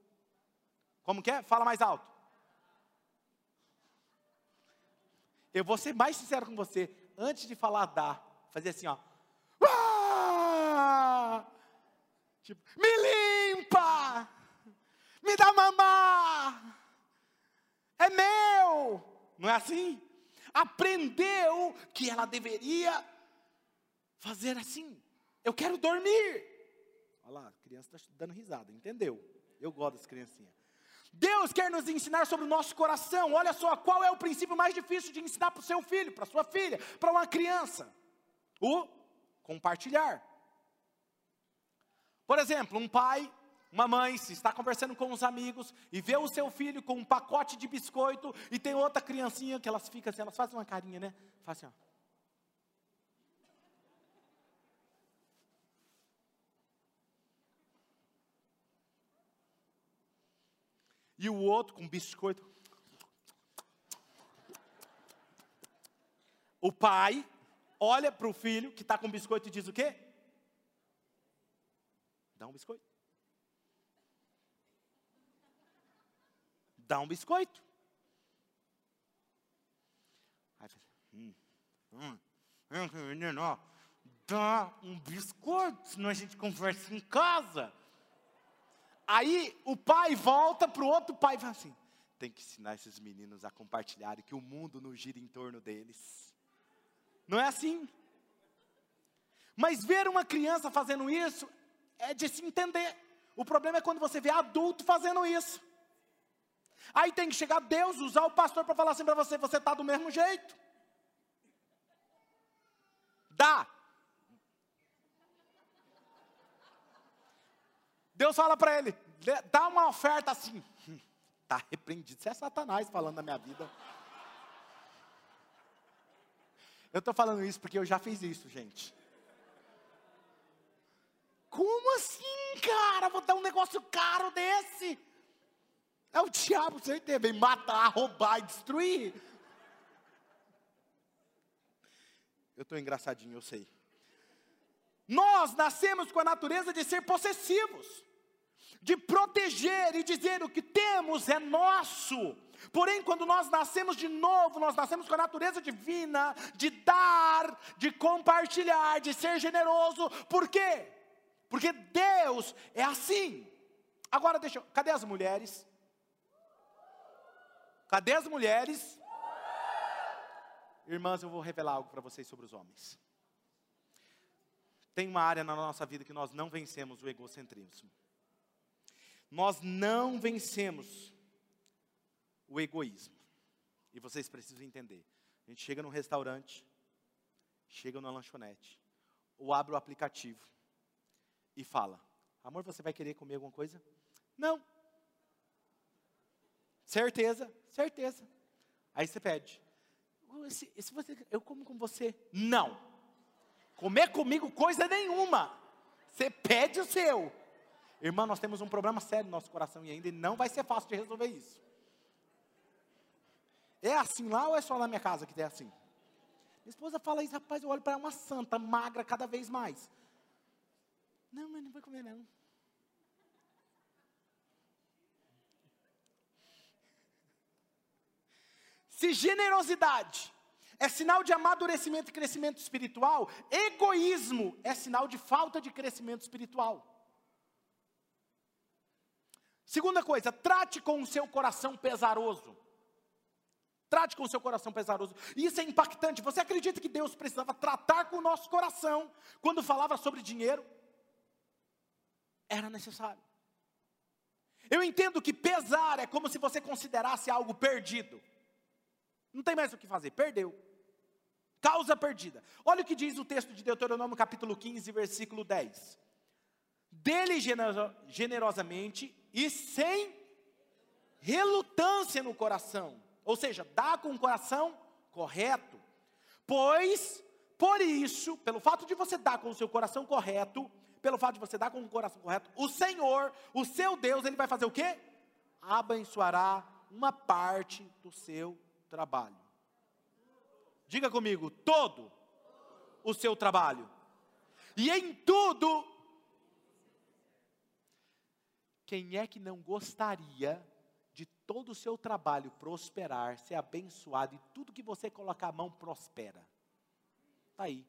Como que é? Fala mais alto. Eu vou ser mais sincero com você. Antes de falar dá, fazer assim, ó. Ah! Tipo, me limpa! Me dá mamar! é meu. Não é assim? Aprendeu que ela deveria fazer assim. Eu quero dormir. Olha lá, a criança está dando risada, entendeu? Eu gosto das criancinhas. Deus quer nos ensinar sobre o nosso coração. Olha só, qual é o princípio mais difícil de ensinar para o seu filho, para sua filha, para uma criança? O compartilhar. Por exemplo, um pai uma mãe, se está conversando com os amigos e vê o seu filho com um pacote de biscoito e tem outra criancinha que elas ficam assim, elas fazem uma carinha, né? Fazem assim, ó. E o outro com biscoito. O pai olha para o filho que está com biscoito e diz o quê? Dá um biscoito. dá um biscoito. Aí hum, hum, hum, menino, ó, dá um biscoito, senão a gente conversa em casa. Aí o pai volta para o outro pai e fala assim: tem que ensinar esses meninos a compartilharem, que o mundo não gira em torno deles. Não é assim? Mas ver uma criança fazendo isso é de se entender. O problema é quando você vê adulto fazendo isso. Aí tem que chegar Deus, usar o pastor para falar assim para você: você está do mesmo jeito. Dá. Deus fala para ele: dá uma oferta assim. Está repreendido. Isso é Satanás falando na minha vida. Eu estou falando isso porque eu já fiz isso, gente. Como assim, cara? Vou dar um negócio caro desse. É o diabo, certeza, vem matar, roubar e destruir. Eu estou engraçadinho, eu sei. Nós nascemos com a natureza de ser possessivos, de proteger e dizer o que temos é nosso. Porém, quando nós nascemos de novo, nós nascemos com a natureza divina de dar, de compartilhar, de ser generoso. Por quê? Porque Deus é assim. Agora deixa eu, cadê as mulheres? Cadê as mulheres? Irmãs, eu vou revelar algo para vocês sobre os homens. Tem uma área na nossa vida que nós não vencemos o egocentrismo. Nós não vencemos o egoísmo. E vocês precisam entender. A gente chega num restaurante, chega numa lanchonete, ou abre o aplicativo e fala: Amor, você vai querer comer alguma coisa? Não. Certeza, certeza. Aí você pede. Se, se você, eu como com você. Não. Comer comigo coisa nenhuma. Você pede o seu. Irmã, nós temos um problema sério no nosso coração e ainda não vai ser fácil de resolver isso. É assim lá ou é só na minha casa que é assim? Minha esposa fala isso, rapaz, eu olho para uma santa, magra cada vez mais. Não, mas não vai comer não. Se generosidade é sinal de amadurecimento e crescimento espiritual, egoísmo é sinal de falta de crescimento espiritual. Segunda coisa, trate com o seu coração pesaroso. Trate com o seu coração pesaroso. Isso é impactante. Você acredita que Deus precisava tratar com o nosso coração quando falava sobre dinheiro? Era necessário. Eu entendo que pesar é como se você considerasse algo perdido. Não tem mais o que fazer, perdeu. Causa perdida. Olha o que diz o texto de Deuteronômio, capítulo 15, versículo 10. Dele generosamente e sem relutância no coração. Ou seja, dá com o coração correto. Pois, por isso, pelo fato de você dar com o seu coração correto, pelo fato de você dar com o coração correto, o Senhor, o seu Deus, ele vai fazer o quê? Abençoará uma parte do seu trabalho. Diga comigo, todo o seu trabalho. E em tudo. Quem é que não gostaria de todo o seu trabalho prosperar, ser abençoado e tudo que você colocar a mão prospera? Está aí.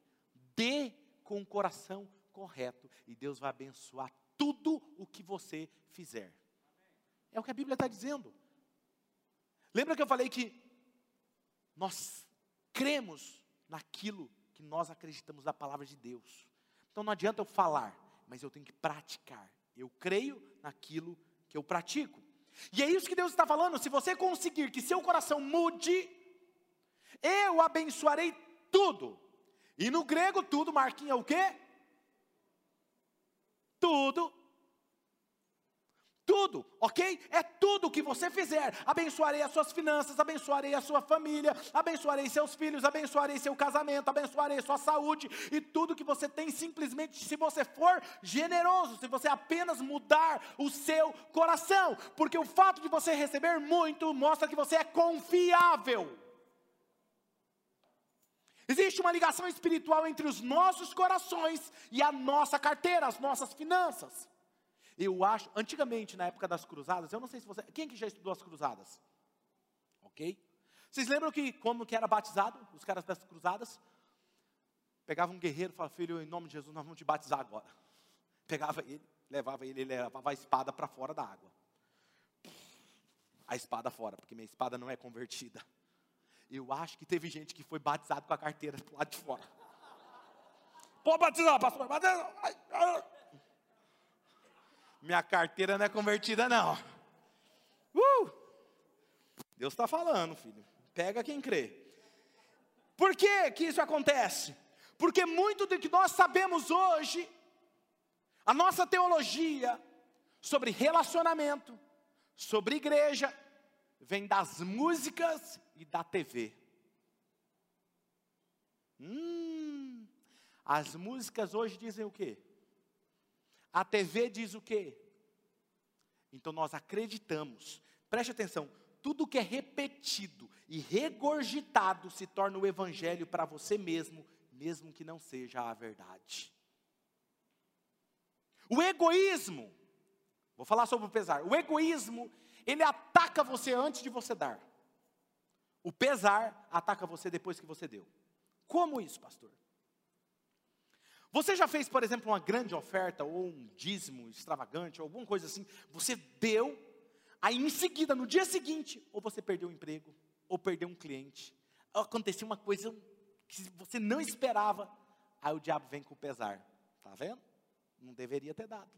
Dê com o coração correto e Deus vai abençoar tudo o que você fizer. É o que a Bíblia está dizendo. Lembra que eu falei que nós cremos naquilo que nós acreditamos da palavra de Deus. Então não adianta eu falar, mas eu tenho que praticar. Eu creio naquilo que eu pratico. E é isso que Deus está falando. Se você conseguir que seu coração mude, eu abençoarei tudo. E no grego, tudo, Marquinha, é o quê? Tudo tudo, ok? É tudo que você fizer. Abençoarei as suas finanças, abençoarei a sua família, abençoarei seus filhos, abençoarei seu casamento, abençoarei sua saúde e tudo que você tem, simplesmente se você for generoso, se você apenas mudar o seu coração, porque o fato de você receber muito mostra que você é confiável. Existe uma ligação espiritual entre os nossos corações e a nossa carteira, as nossas finanças. Eu acho, antigamente, na época das cruzadas, eu não sei se você. Quem que já estudou as cruzadas? Ok? Vocês lembram que como que era batizado, os caras das cruzadas? Pegava um guerreiro e falava, filho, em nome de Jesus, nós vamos te batizar agora. <laughs> Pegava ele, levava ele, ele levava a espada para fora da água. A espada fora, porque minha espada não é convertida. Eu acho que teve gente que foi batizado com a carteira do lado de fora. <laughs> Pode batizar, pastor, batizar. Minha carteira não é convertida, não. Uh! Deus está falando, filho. Pega quem crê. Por que, que isso acontece? Porque muito do que nós sabemos hoje, a nossa teologia sobre relacionamento, sobre igreja, vem das músicas e da TV. Hum, as músicas hoje dizem o quê? A TV diz o quê? Então nós acreditamos. Preste atenção, tudo que é repetido e regurgitado se torna o evangelho para você mesmo, mesmo que não seja a verdade. O egoísmo, vou falar sobre o pesar. O egoísmo, ele ataca você antes de você dar. O pesar ataca você depois que você deu. Como isso, pastor? Você já fez, por exemplo, uma grande oferta ou um dízimo extravagante ou alguma coisa assim? Você deu, aí em seguida, no dia seguinte, ou você perdeu o emprego, ou perdeu um cliente, aconteceu uma coisa que você não esperava, aí o diabo vem com o pesar. Tá vendo? Não deveria ter dado.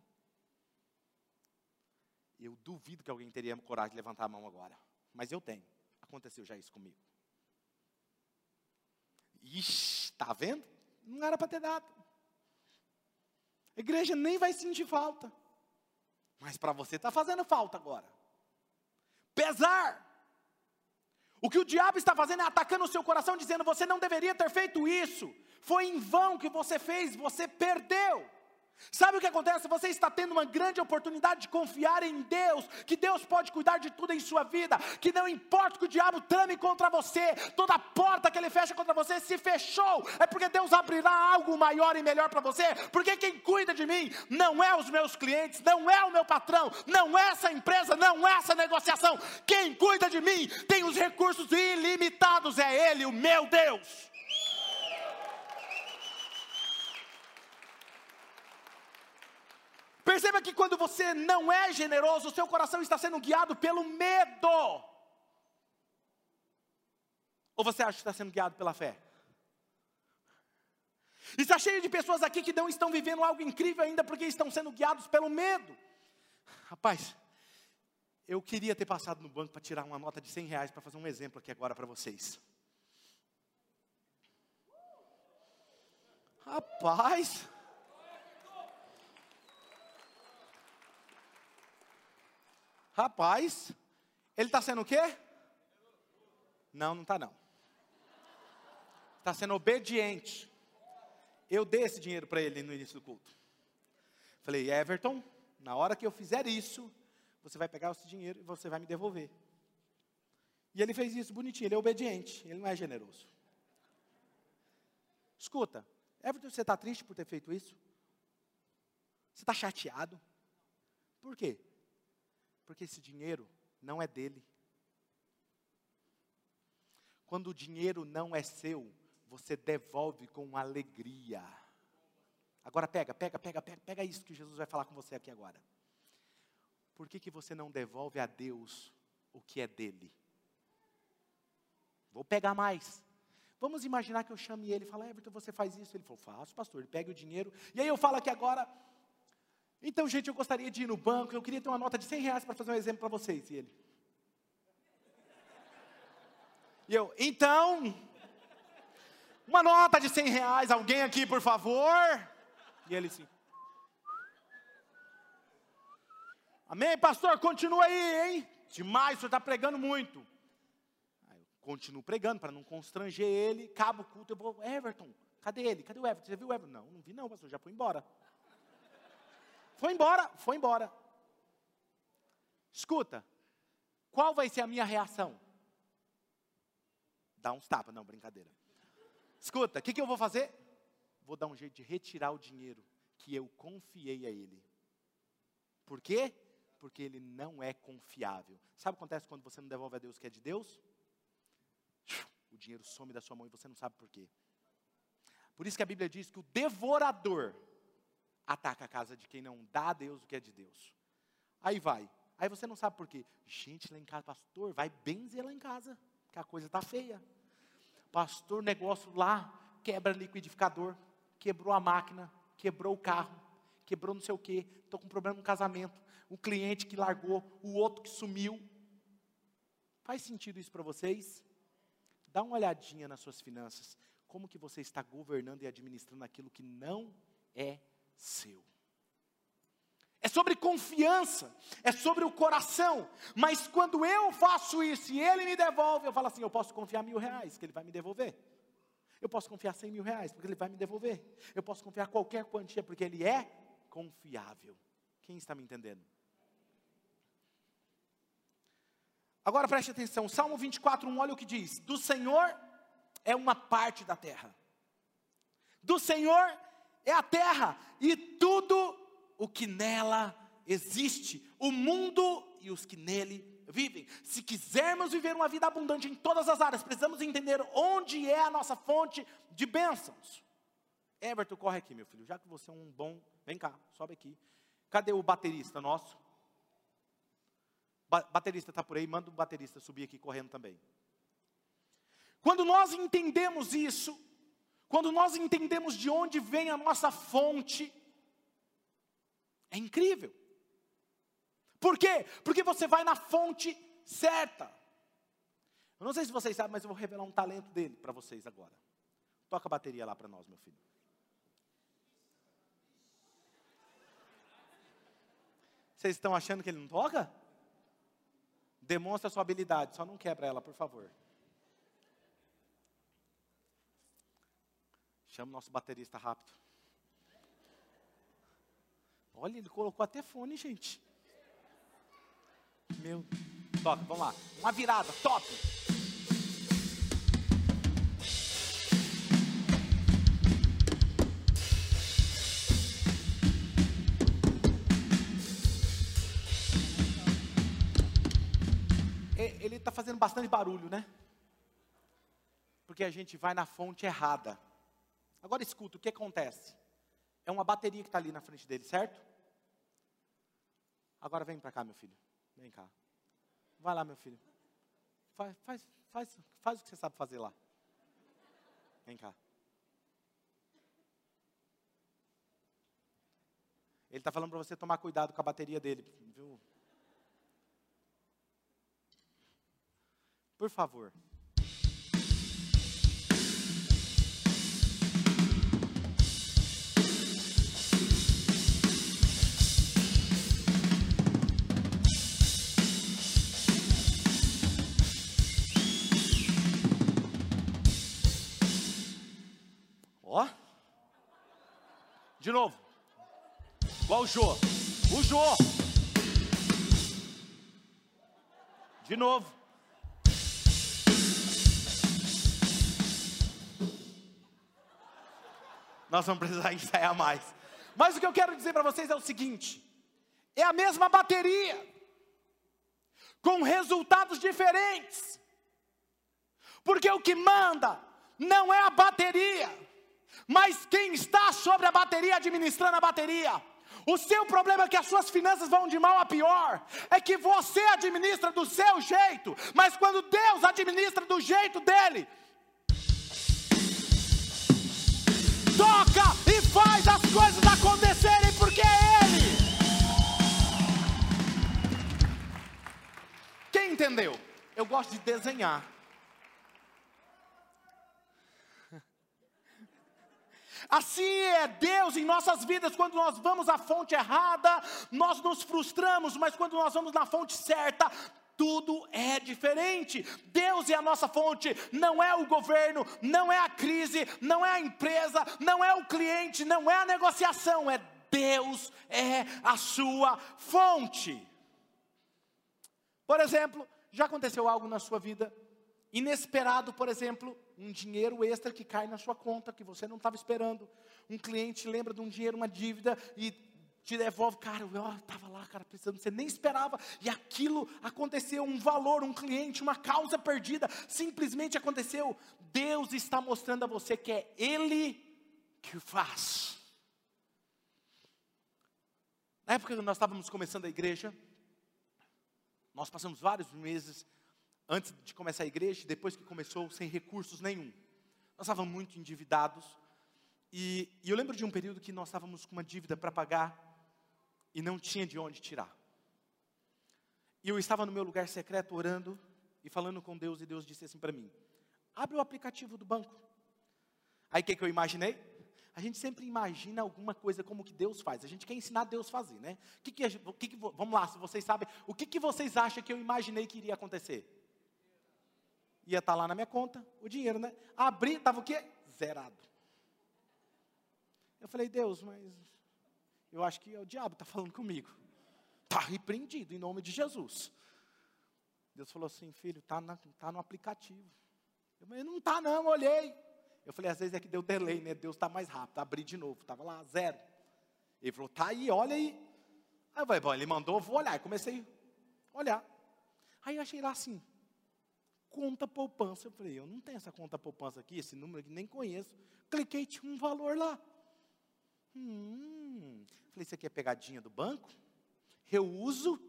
Eu duvido que alguém teria coragem de levantar a mão agora, mas eu tenho. Aconteceu já isso comigo. Ixi, tá vendo? Não era para ter dado. A igreja nem vai sentir falta. Mas para você está fazendo falta agora. Pesar. O que o diabo está fazendo é atacando o seu coração, dizendo: você não deveria ter feito isso. Foi em vão que você fez, você perdeu. Sabe o que acontece? Você está tendo uma grande oportunidade de confiar em Deus, que Deus pode cuidar de tudo em sua vida, que não importa que o diabo trame contra você, toda porta que ele fecha contra você se fechou, é porque Deus abrirá algo maior e melhor para você, porque quem cuida de mim não é os meus clientes, não é o meu patrão, não é essa empresa, não é essa negociação, quem cuida de mim tem os recursos ilimitados, é Ele, o meu Deus. Perceba que quando você não é generoso, o seu coração está sendo guiado pelo medo. Ou você acha que está sendo guiado pela fé? Está cheio de pessoas aqui que não estão vivendo algo incrível ainda porque estão sendo guiados pelo medo. Rapaz, eu queria ter passado no banco para tirar uma nota de 100 reais para fazer um exemplo aqui agora para vocês. Rapaz, Rapaz, ele está sendo o quê? Não, não está não. Está sendo obediente. Eu dei esse dinheiro para ele no início do culto. Falei, Everton, na hora que eu fizer isso, você vai pegar esse dinheiro e você vai me devolver. E ele fez isso bonitinho, ele é obediente, ele não é generoso. Escuta, Everton, você está triste por ter feito isso? Você está chateado? Por quê? Porque esse dinheiro não é dele. Quando o dinheiro não é seu, você devolve com alegria. Agora pega, pega, pega, pega, pega isso que Jesus vai falar com você aqui agora. Por que, que você não devolve a Deus o que é dele? Vou pegar mais. Vamos imaginar que eu chame ele e falo, Everton, você faz isso? Ele falou, faço, pastor. Ele pega o dinheiro. E aí eu falo aqui agora, então, gente, eu gostaria de ir no banco, eu queria ter uma nota de 100 reais para fazer um exemplo para vocês. E ele. E eu, então, uma nota de 100 reais, alguém aqui, por favor? E ele assim. Amém, pastor? Continua aí, hein? Demais, o senhor está pregando muito. Aí eu continuo pregando para não constranger ele. Acaba o culto, eu vou, Everton, cadê ele? Cadê o Everton? Você viu o Everton? Não, não vi não, pastor, já foi embora. Foi embora, foi embora. Escuta, qual vai ser a minha reação? Dá uns tapas, não, brincadeira. Escuta, o que, que eu vou fazer? Vou dar um jeito de retirar o dinheiro que eu confiei a ele. Por quê? Porque ele não é confiável. Sabe o que acontece quando você não devolve a Deus o que é de Deus? O dinheiro some da sua mão e você não sabe por quê. Por isso que a Bíblia diz que o devorador ataca a casa de quem não dá a Deus o que é de Deus. Aí vai. Aí você não sabe por quê. Gente, lá em casa, pastor, vai benzer lá em casa, que a coisa está feia. Pastor, negócio lá, quebra liquidificador, quebrou a máquina, quebrou o carro, quebrou não sei o quê, estou com problema no casamento, o cliente que largou, o outro que sumiu. Faz sentido isso para vocês? Dá uma olhadinha nas suas finanças. Como que você está governando e administrando aquilo que não é seu. É sobre confiança, é sobre o coração. Mas quando eu faço isso e ele me devolve, eu falo assim: eu posso confiar mil reais, que ele vai me devolver. Eu posso confiar cem mil reais, porque ele vai me devolver. Eu posso confiar qualquer quantia, porque ele é confiável. Quem está me entendendo? Agora preste atenção, Salmo 24, 1, olha o que diz: Do Senhor é uma parte da terra, do Senhor é a terra e tudo o que nela existe, o mundo e os que nele vivem. Se quisermos viver uma vida abundante em todas as áreas, precisamos entender onde é a nossa fonte de bênçãos. Everton, corre aqui, meu filho, já que você é um bom, vem cá, sobe aqui. Cadê o baterista nosso? Ba baterista está por aí, manda o baterista subir aqui correndo também. Quando nós entendemos isso, quando nós entendemos de onde vem a nossa fonte, é incrível. Por quê? Porque você vai na fonte certa. Eu não sei se vocês sabem, mas eu vou revelar um talento dele para vocês agora. Toca a bateria lá para nós, meu filho. Vocês estão achando que ele não toca? Demonstra a sua habilidade, só não quebra ela, por favor. Chama o nosso baterista rápido. Olha, ele colocou até fone, gente. Meu. Toca, vamos lá. Uma virada, top. Ele está fazendo bastante barulho, né? Porque a gente vai na fonte errada. Agora escuta, o que acontece? É uma bateria que está ali na frente dele, certo? Agora vem para cá, meu filho. Vem cá. Vai lá, meu filho. Faz, faz, faz, faz o que você sabe fazer lá. Vem cá. Ele está falando para você tomar cuidado com a bateria dele, viu? Por favor. De novo. Igual o Jô. O Jô. De novo. Nós vamos precisar <laughs> ensaiar mais. Mas o que eu quero dizer para vocês é o seguinte: é a mesma bateria, com resultados diferentes. Porque o que manda não é a bateria, mas quem está sobre a bateria, administrando a bateria. O seu problema é que as suas finanças vão de mal a pior, é que você administra do seu jeito, mas quando Deus administra do jeito dele, toca e faz as coisas acontecerem, porque é Ele. Quem entendeu? Eu gosto de desenhar. Assim é Deus em nossas vidas, quando nós vamos à fonte errada, nós nos frustramos, mas quando nós vamos na fonte certa, tudo é diferente. Deus é a nossa fonte, não é o governo, não é a crise, não é a empresa, não é o cliente, não é a negociação, é Deus é a sua fonte. Por exemplo, já aconteceu algo na sua vida inesperado, por exemplo, um dinheiro extra que cai na sua conta que você não estava esperando. Um cliente lembra de um dinheiro, uma dívida e te devolve, cara, eu estava lá, cara, precisando, você nem esperava, e aquilo aconteceu, um valor, um cliente, uma causa perdida, simplesmente aconteceu. Deus está mostrando a você que é Ele que faz. Na época que nós estávamos começando a igreja, nós passamos vários meses antes de começar a igreja, depois que começou, sem recursos nenhum. Nós estávamos muito endividados. E, e eu lembro de um período que nós estávamos com uma dívida para pagar e não tinha de onde tirar. E eu estava no meu lugar secreto orando e falando com Deus, e Deus disse assim para mim: abre o aplicativo do banco. Aí o que, que eu imaginei? A gente sempre imagina alguma coisa como que Deus faz. A gente quer ensinar Deus a fazer, né? Que que, que que, vamos lá, se vocês sabem, o que, que vocês acham que eu imaginei que iria acontecer? Ia estar tá lá na minha conta, o dinheiro, né? Abri, estava o quê? Zerado. Eu falei, Deus, mas eu acho que é o diabo está falando comigo. Está repreendido em nome de Jesus. Deus falou assim, filho, está tá no aplicativo. Eu falei, não está não, olhei. Eu falei, às vezes é que deu delay, né? Deus está mais rápido. Abri de novo, estava lá, zero. Ele falou, tá aí, olha aí. Aí eu falei, bom, ele mandou, vou olhar. Eu comecei a olhar. Aí eu achei lá assim, conta poupança. Eu falei, eu não tenho essa conta poupança aqui, esse número aqui, nem conheço. Cliquei, tinha um valor lá. Hum. Falei, isso aqui é pegadinha do banco? Eu uso,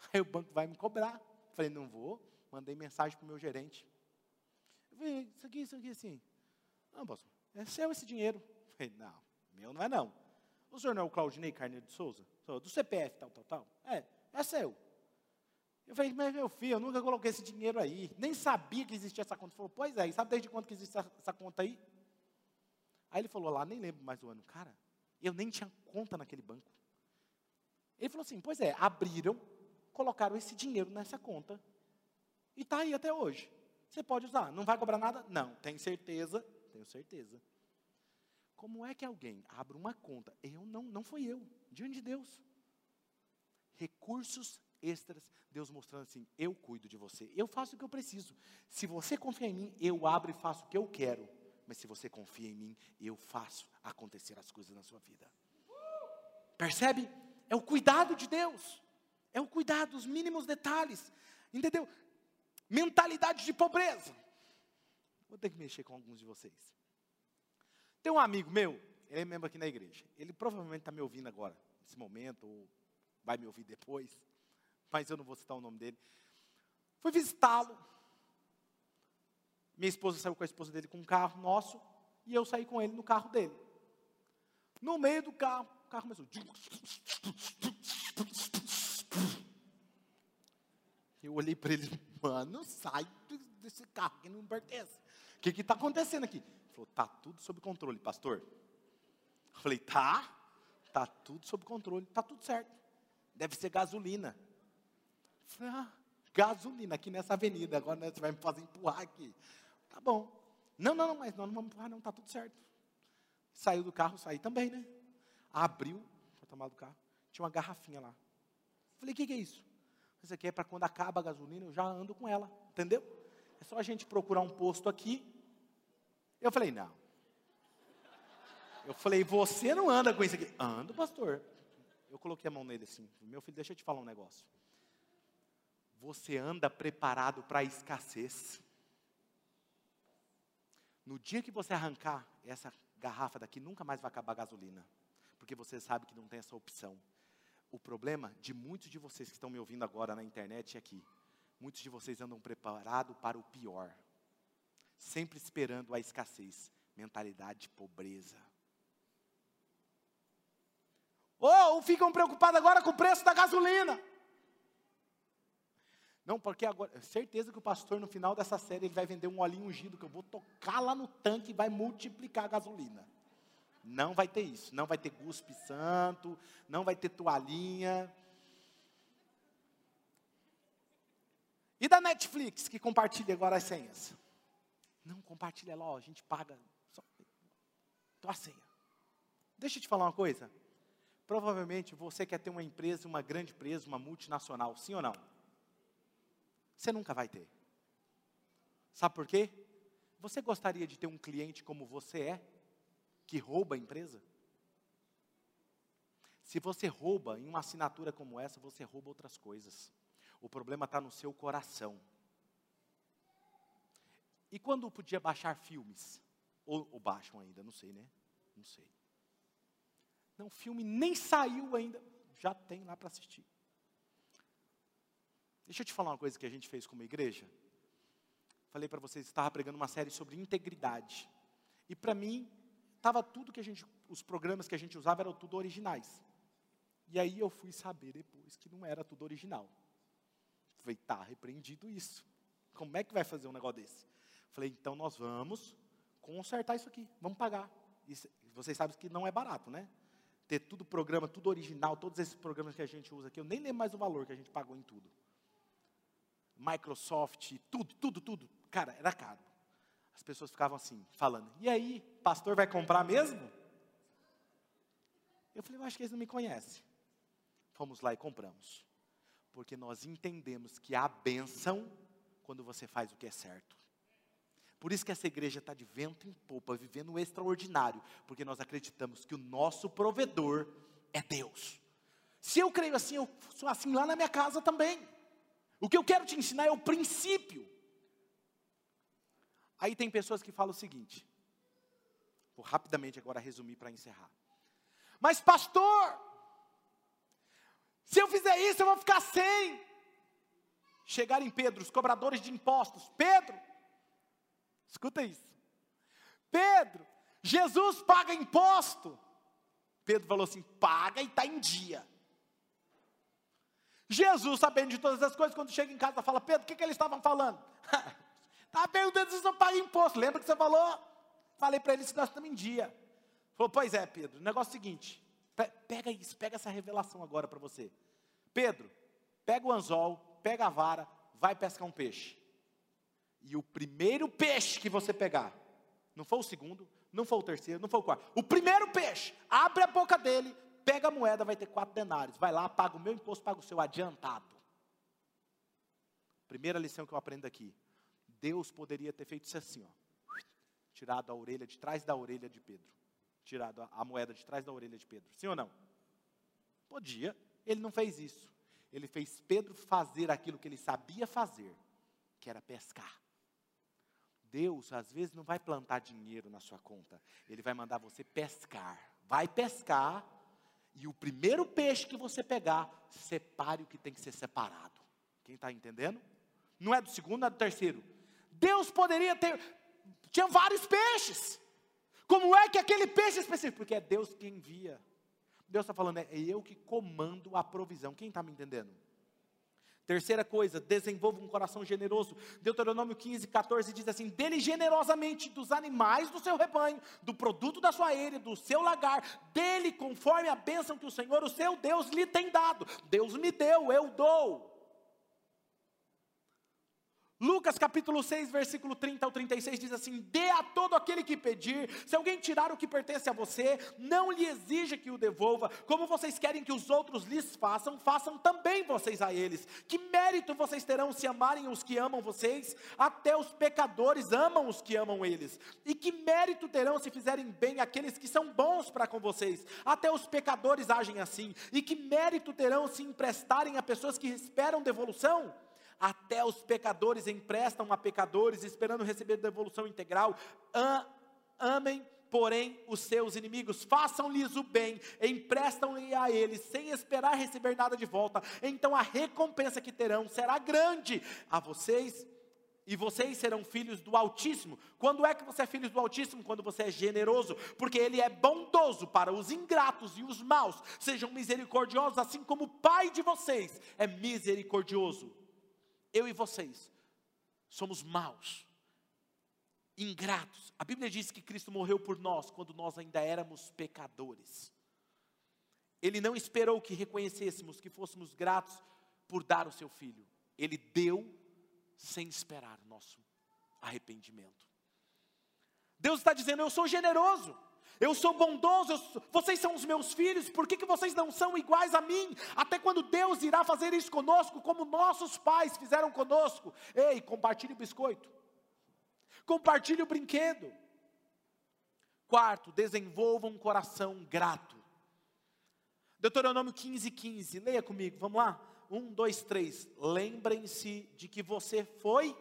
<laughs> aí o banco vai me cobrar. Falei, não vou. Mandei mensagem para o meu gerente. Eu falei, isso aqui, isso aqui, assim. Não, pastor, é seu esse dinheiro. Falei, não, meu não é não. O senhor não é o Claudinei Carneiro de Souza? Do CPF, tal, tal, tal. É, é seu. Eu falei, mas meu filho, eu nunca coloquei esse dinheiro aí. Nem sabia que existia essa conta. Ele falou, pois é, e sabe desde quando que existe essa, essa conta aí? Aí ele falou lá, nem lembro mais o ano. Cara, eu nem tinha conta naquele banco. Ele falou assim, pois é, abriram, colocaram esse dinheiro nessa conta. E está aí até hoje. Você pode usar. Não vai cobrar nada? Não. Tem certeza? Tenho certeza. Como é que alguém abre uma conta? Eu não, não fui eu Diante de Deus. Recursos extras, Deus mostrando assim: eu cuido de você, eu faço o que eu preciso. Se você confia em mim, eu abro e faço o que eu quero. Mas se você confia em mim, eu faço acontecer as coisas na sua vida. Percebe? É o cuidado de Deus. É o cuidado, os mínimos detalhes. Entendeu? Mentalidade de pobreza. Vou ter que mexer com alguns de vocês. Tem um amigo meu, ele é membro aqui na igreja. Ele provavelmente está me ouvindo agora, nesse momento, ou vai me ouvir depois mas eu não vou citar o nome dele. Fui visitá-lo. Minha esposa saiu com a esposa dele com um carro nosso, e eu saí com ele no carro dele. No meio do carro, o carro começou. Eu olhei para ele, mano, sai desse carro que não pertence. O que está acontecendo aqui? Ele falou, tá tudo sob controle, pastor. Eu falei, tá, tá tudo sob controle, tá tudo certo. Deve ser gasolina. Falei, ah, gasolina aqui nessa avenida, agora né, você vai me fazer empurrar aqui. Tá bom. Não, não, não, mas nós não vamos empurrar, não, tá tudo certo. Saiu do carro, saí também, né? Abriu, tomar do carro, tinha uma garrafinha lá. Falei, o que, que é isso? Isso aqui é para quando acaba a gasolina, eu já ando com ela, entendeu? É só a gente procurar um posto aqui. Eu falei, não. Eu falei, você não anda com isso aqui. Ando, pastor. Eu coloquei a mão nele assim, meu filho, deixa eu te falar um negócio. Você anda preparado para a escassez. No dia que você arrancar essa garrafa daqui, nunca mais vai acabar a gasolina. Porque você sabe que não tem essa opção. O problema de muitos de vocês que estão me ouvindo agora na internet é aqui. Muitos de vocês andam preparados para o pior. Sempre esperando a escassez. Mentalidade de pobreza. Ou ficam preocupados agora com o preço da gasolina. Não, porque agora, certeza que o pastor no final dessa série ele vai vender um olhinho ungido que eu vou tocar lá no tanque e vai multiplicar a gasolina. Não vai ter isso, não vai ter guspe santo, não vai ter toalhinha. E da Netflix que compartilha agora as senhas? Não, compartilha lá, ó, a gente paga só tua senha. Deixa eu te falar uma coisa. Provavelmente você quer ter uma empresa, uma grande empresa, uma multinacional, sim ou não? Você nunca vai ter. Sabe por quê? Você gostaria de ter um cliente como você é, que rouba a empresa? Se você rouba em uma assinatura como essa, você rouba outras coisas. O problema está no seu coração. E quando podia baixar filmes? Ou, ou, baixam ainda, não sei, né? Não sei. Não, filme nem saiu ainda, já tem lá para assistir. Deixa eu te falar uma coisa que a gente fez como igreja. Falei para vocês, estava pregando uma série sobre integridade. E para mim, estava tudo que a gente, os programas que a gente usava eram tudo originais. E aí eu fui saber depois que não era tudo original. Falei, tá repreendido isso. Como é que vai fazer um negócio desse? Falei, então nós vamos consertar isso aqui, vamos pagar. E vocês sabem que não é barato, né? Ter tudo programa, tudo original, todos esses programas que a gente usa aqui, eu nem lembro mais o valor que a gente pagou em tudo. Microsoft, tudo, tudo, tudo. Cara, era caro. As pessoas ficavam assim, falando: e aí, pastor vai comprar mesmo? Eu falei: eu acho que eles não me conhecem. Fomos lá e compramos. Porque nós entendemos que há bênção quando você faz o que é certo. Por isso que essa igreja está de vento em popa, vivendo o extraordinário, porque nós acreditamos que o nosso provedor é Deus. Se eu creio assim, eu sou assim lá na minha casa também. O que eu quero te ensinar é o princípio. Aí tem pessoas que falam o seguinte, vou rapidamente agora resumir para encerrar. Mas pastor, se eu fizer isso eu vou ficar sem. Chegar em Pedro, os cobradores de impostos. Pedro, escuta isso. Pedro, Jesus paga imposto. Pedro falou assim: paga e está em dia. Jesus, sabendo de todas as coisas, quando chega em casa, fala: Pedro, o que, que eles estavam falando? Estava perguntando se eu pago imposto. Lembra que você falou? Falei para eles que nós estamos em dia. Falou: Pois é, Pedro, o negócio é o seguinte: pega isso, pega essa revelação agora para você. Pedro, pega o anzol, pega a vara, vai pescar um peixe. E o primeiro peixe que você pegar, não foi o segundo, não foi o terceiro, não foi o quarto. O primeiro peixe, abre a boca dele, pega a moeda, vai ter quatro denários. Vai lá, paga o meu imposto, paga o seu adiantado. Primeira lição que eu aprendo aqui. Deus poderia ter feito isso assim, ó. Tirado a orelha de trás da orelha de Pedro. Tirado a, a moeda de trás da orelha de Pedro. Sim ou não? Podia. Ele não fez isso. Ele fez Pedro fazer aquilo que ele sabia fazer, que era pescar. Deus, às vezes, não vai plantar dinheiro na sua conta. Ele vai mandar você pescar. Vai pescar. E o primeiro peixe que você pegar, separe o que tem que ser separado. Quem está entendendo? Não é do segundo, não é do terceiro. Deus poderia ter. Tinha vários peixes. Como é que aquele peixe específico? Porque é Deus que envia. Deus está falando, é eu que comando a provisão. Quem está me entendendo? Terceira coisa, desenvolva um coração generoso. Deuteronômio 15, 14 diz assim: dele generosamente dos animais do seu rebanho, do produto da sua eira, do seu lagar, dele conforme a bênção que o Senhor, o seu Deus, lhe tem dado. Deus me deu, eu dou. Lucas capítulo 6, versículo 30 ao 36 diz assim: Dê a todo aquele que pedir, se alguém tirar o que pertence a você, não lhe exija que o devolva, como vocês querem que os outros lhes façam, façam também vocês a eles. Que mérito vocês terão se amarem os que amam vocês? Até os pecadores amam os que amam eles. E que mérito terão se fizerem bem aqueles que são bons para com vocês? Até os pecadores agem assim. E que mérito terão se emprestarem a pessoas que esperam devolução? Até os pecadores emprestam a pecadores, esperando receber devolução integral. Amem, porém, os seus inimigos. Façam-lhes o bem, emprestam-lhe a eles, sem esperar receber nada de volta. Então a recompensa que terão será grande a vocês e vocês serão filhos do Altíssimo. Quando é que você é filho do Altíssimo? Quando você é generoso, porque Ele é bondoso para os ingratos e os maus. Sejam misericordiosos, assim como o Pai de vocês é misericordioso eu e vocês somos maus, ingratos. A Bíblia diz que Cristo morreu por nós quando nós ainda éramos pecadores. Ele não esperou que reconhecêssemos que fôssemos gratos por dar o seu filho. Ele deu sem esperar nosso arrependimento. Deus está dizendo: Eu sou generoso. Eu sou bondoso, eu sou, vocês são os meus filhos, por que, que vocês não são iguais a mim? Até quando Deus irá fazer isso conosco, como nossos pais fizeram conosco? Ei, compartilhe o biscoito, compartilhe o brinquedo. Quarto, desenvolva um coração grato. Deuteronômio 15, 15, leia comigo, vamos lá? Um, dois, três. Lembrem-se de que você foi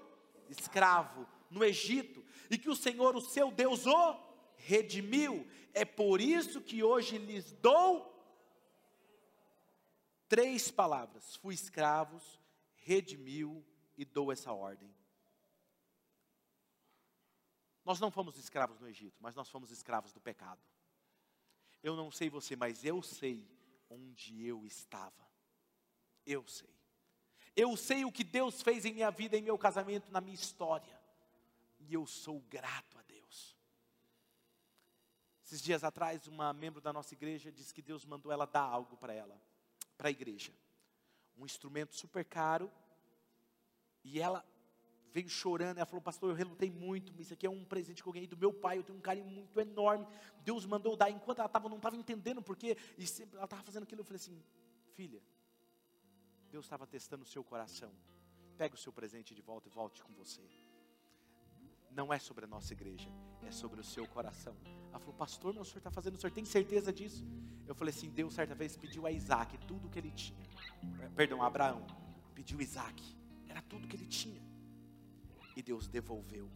escravo no Egito e que o Senhor, o seu Deus, o redimiu. É por isso que hoje lhes dou três palavras: fui escravos, redimiu e dou essa ordem. Nós não fomos escravos no Egito, mas nós fomos escravos do pecado. Eu não sei você, mas eu sei onde eu estava. Eu sei. Eu sei o que Deus fez em minha vida, em meu casamento, na minha história. E eu sou grato a esses dias atrás, uma membro da nossa igreja disse que Deus mandou ela dar algo para ela, para a igreja. Um instrumento super caro. E ela veio chorando, ela falou, pastor, eu relutei muito, isso aqui é um presente que eu ganhei do meu pai, eu tenho um carinho muito enorme. Deus mandou dar, enquanto ela tava, não estava entendendo porque, e sempre, ela estava fazendo aquilo, eu falei assim, filha, Deus estava testando o seu coração. Pega o seu presente de volta e volte com você não é sobre a nossa igreja, é sobre o seu coração. Ela falou, pastor, meu senhor está fazendo, o senhor tem certeza disso? Eu falei assim, Deus certa vez pediu a Isaac tudo que ele tinha. Perdão, a Abraão pediu Isaac, era tudo que ele tinha. E Deus devolveu,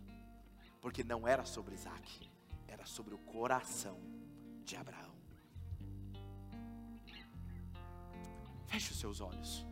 porque não era sobre Isaac, era sobre o coração de Abraão. Feche os seus olhos.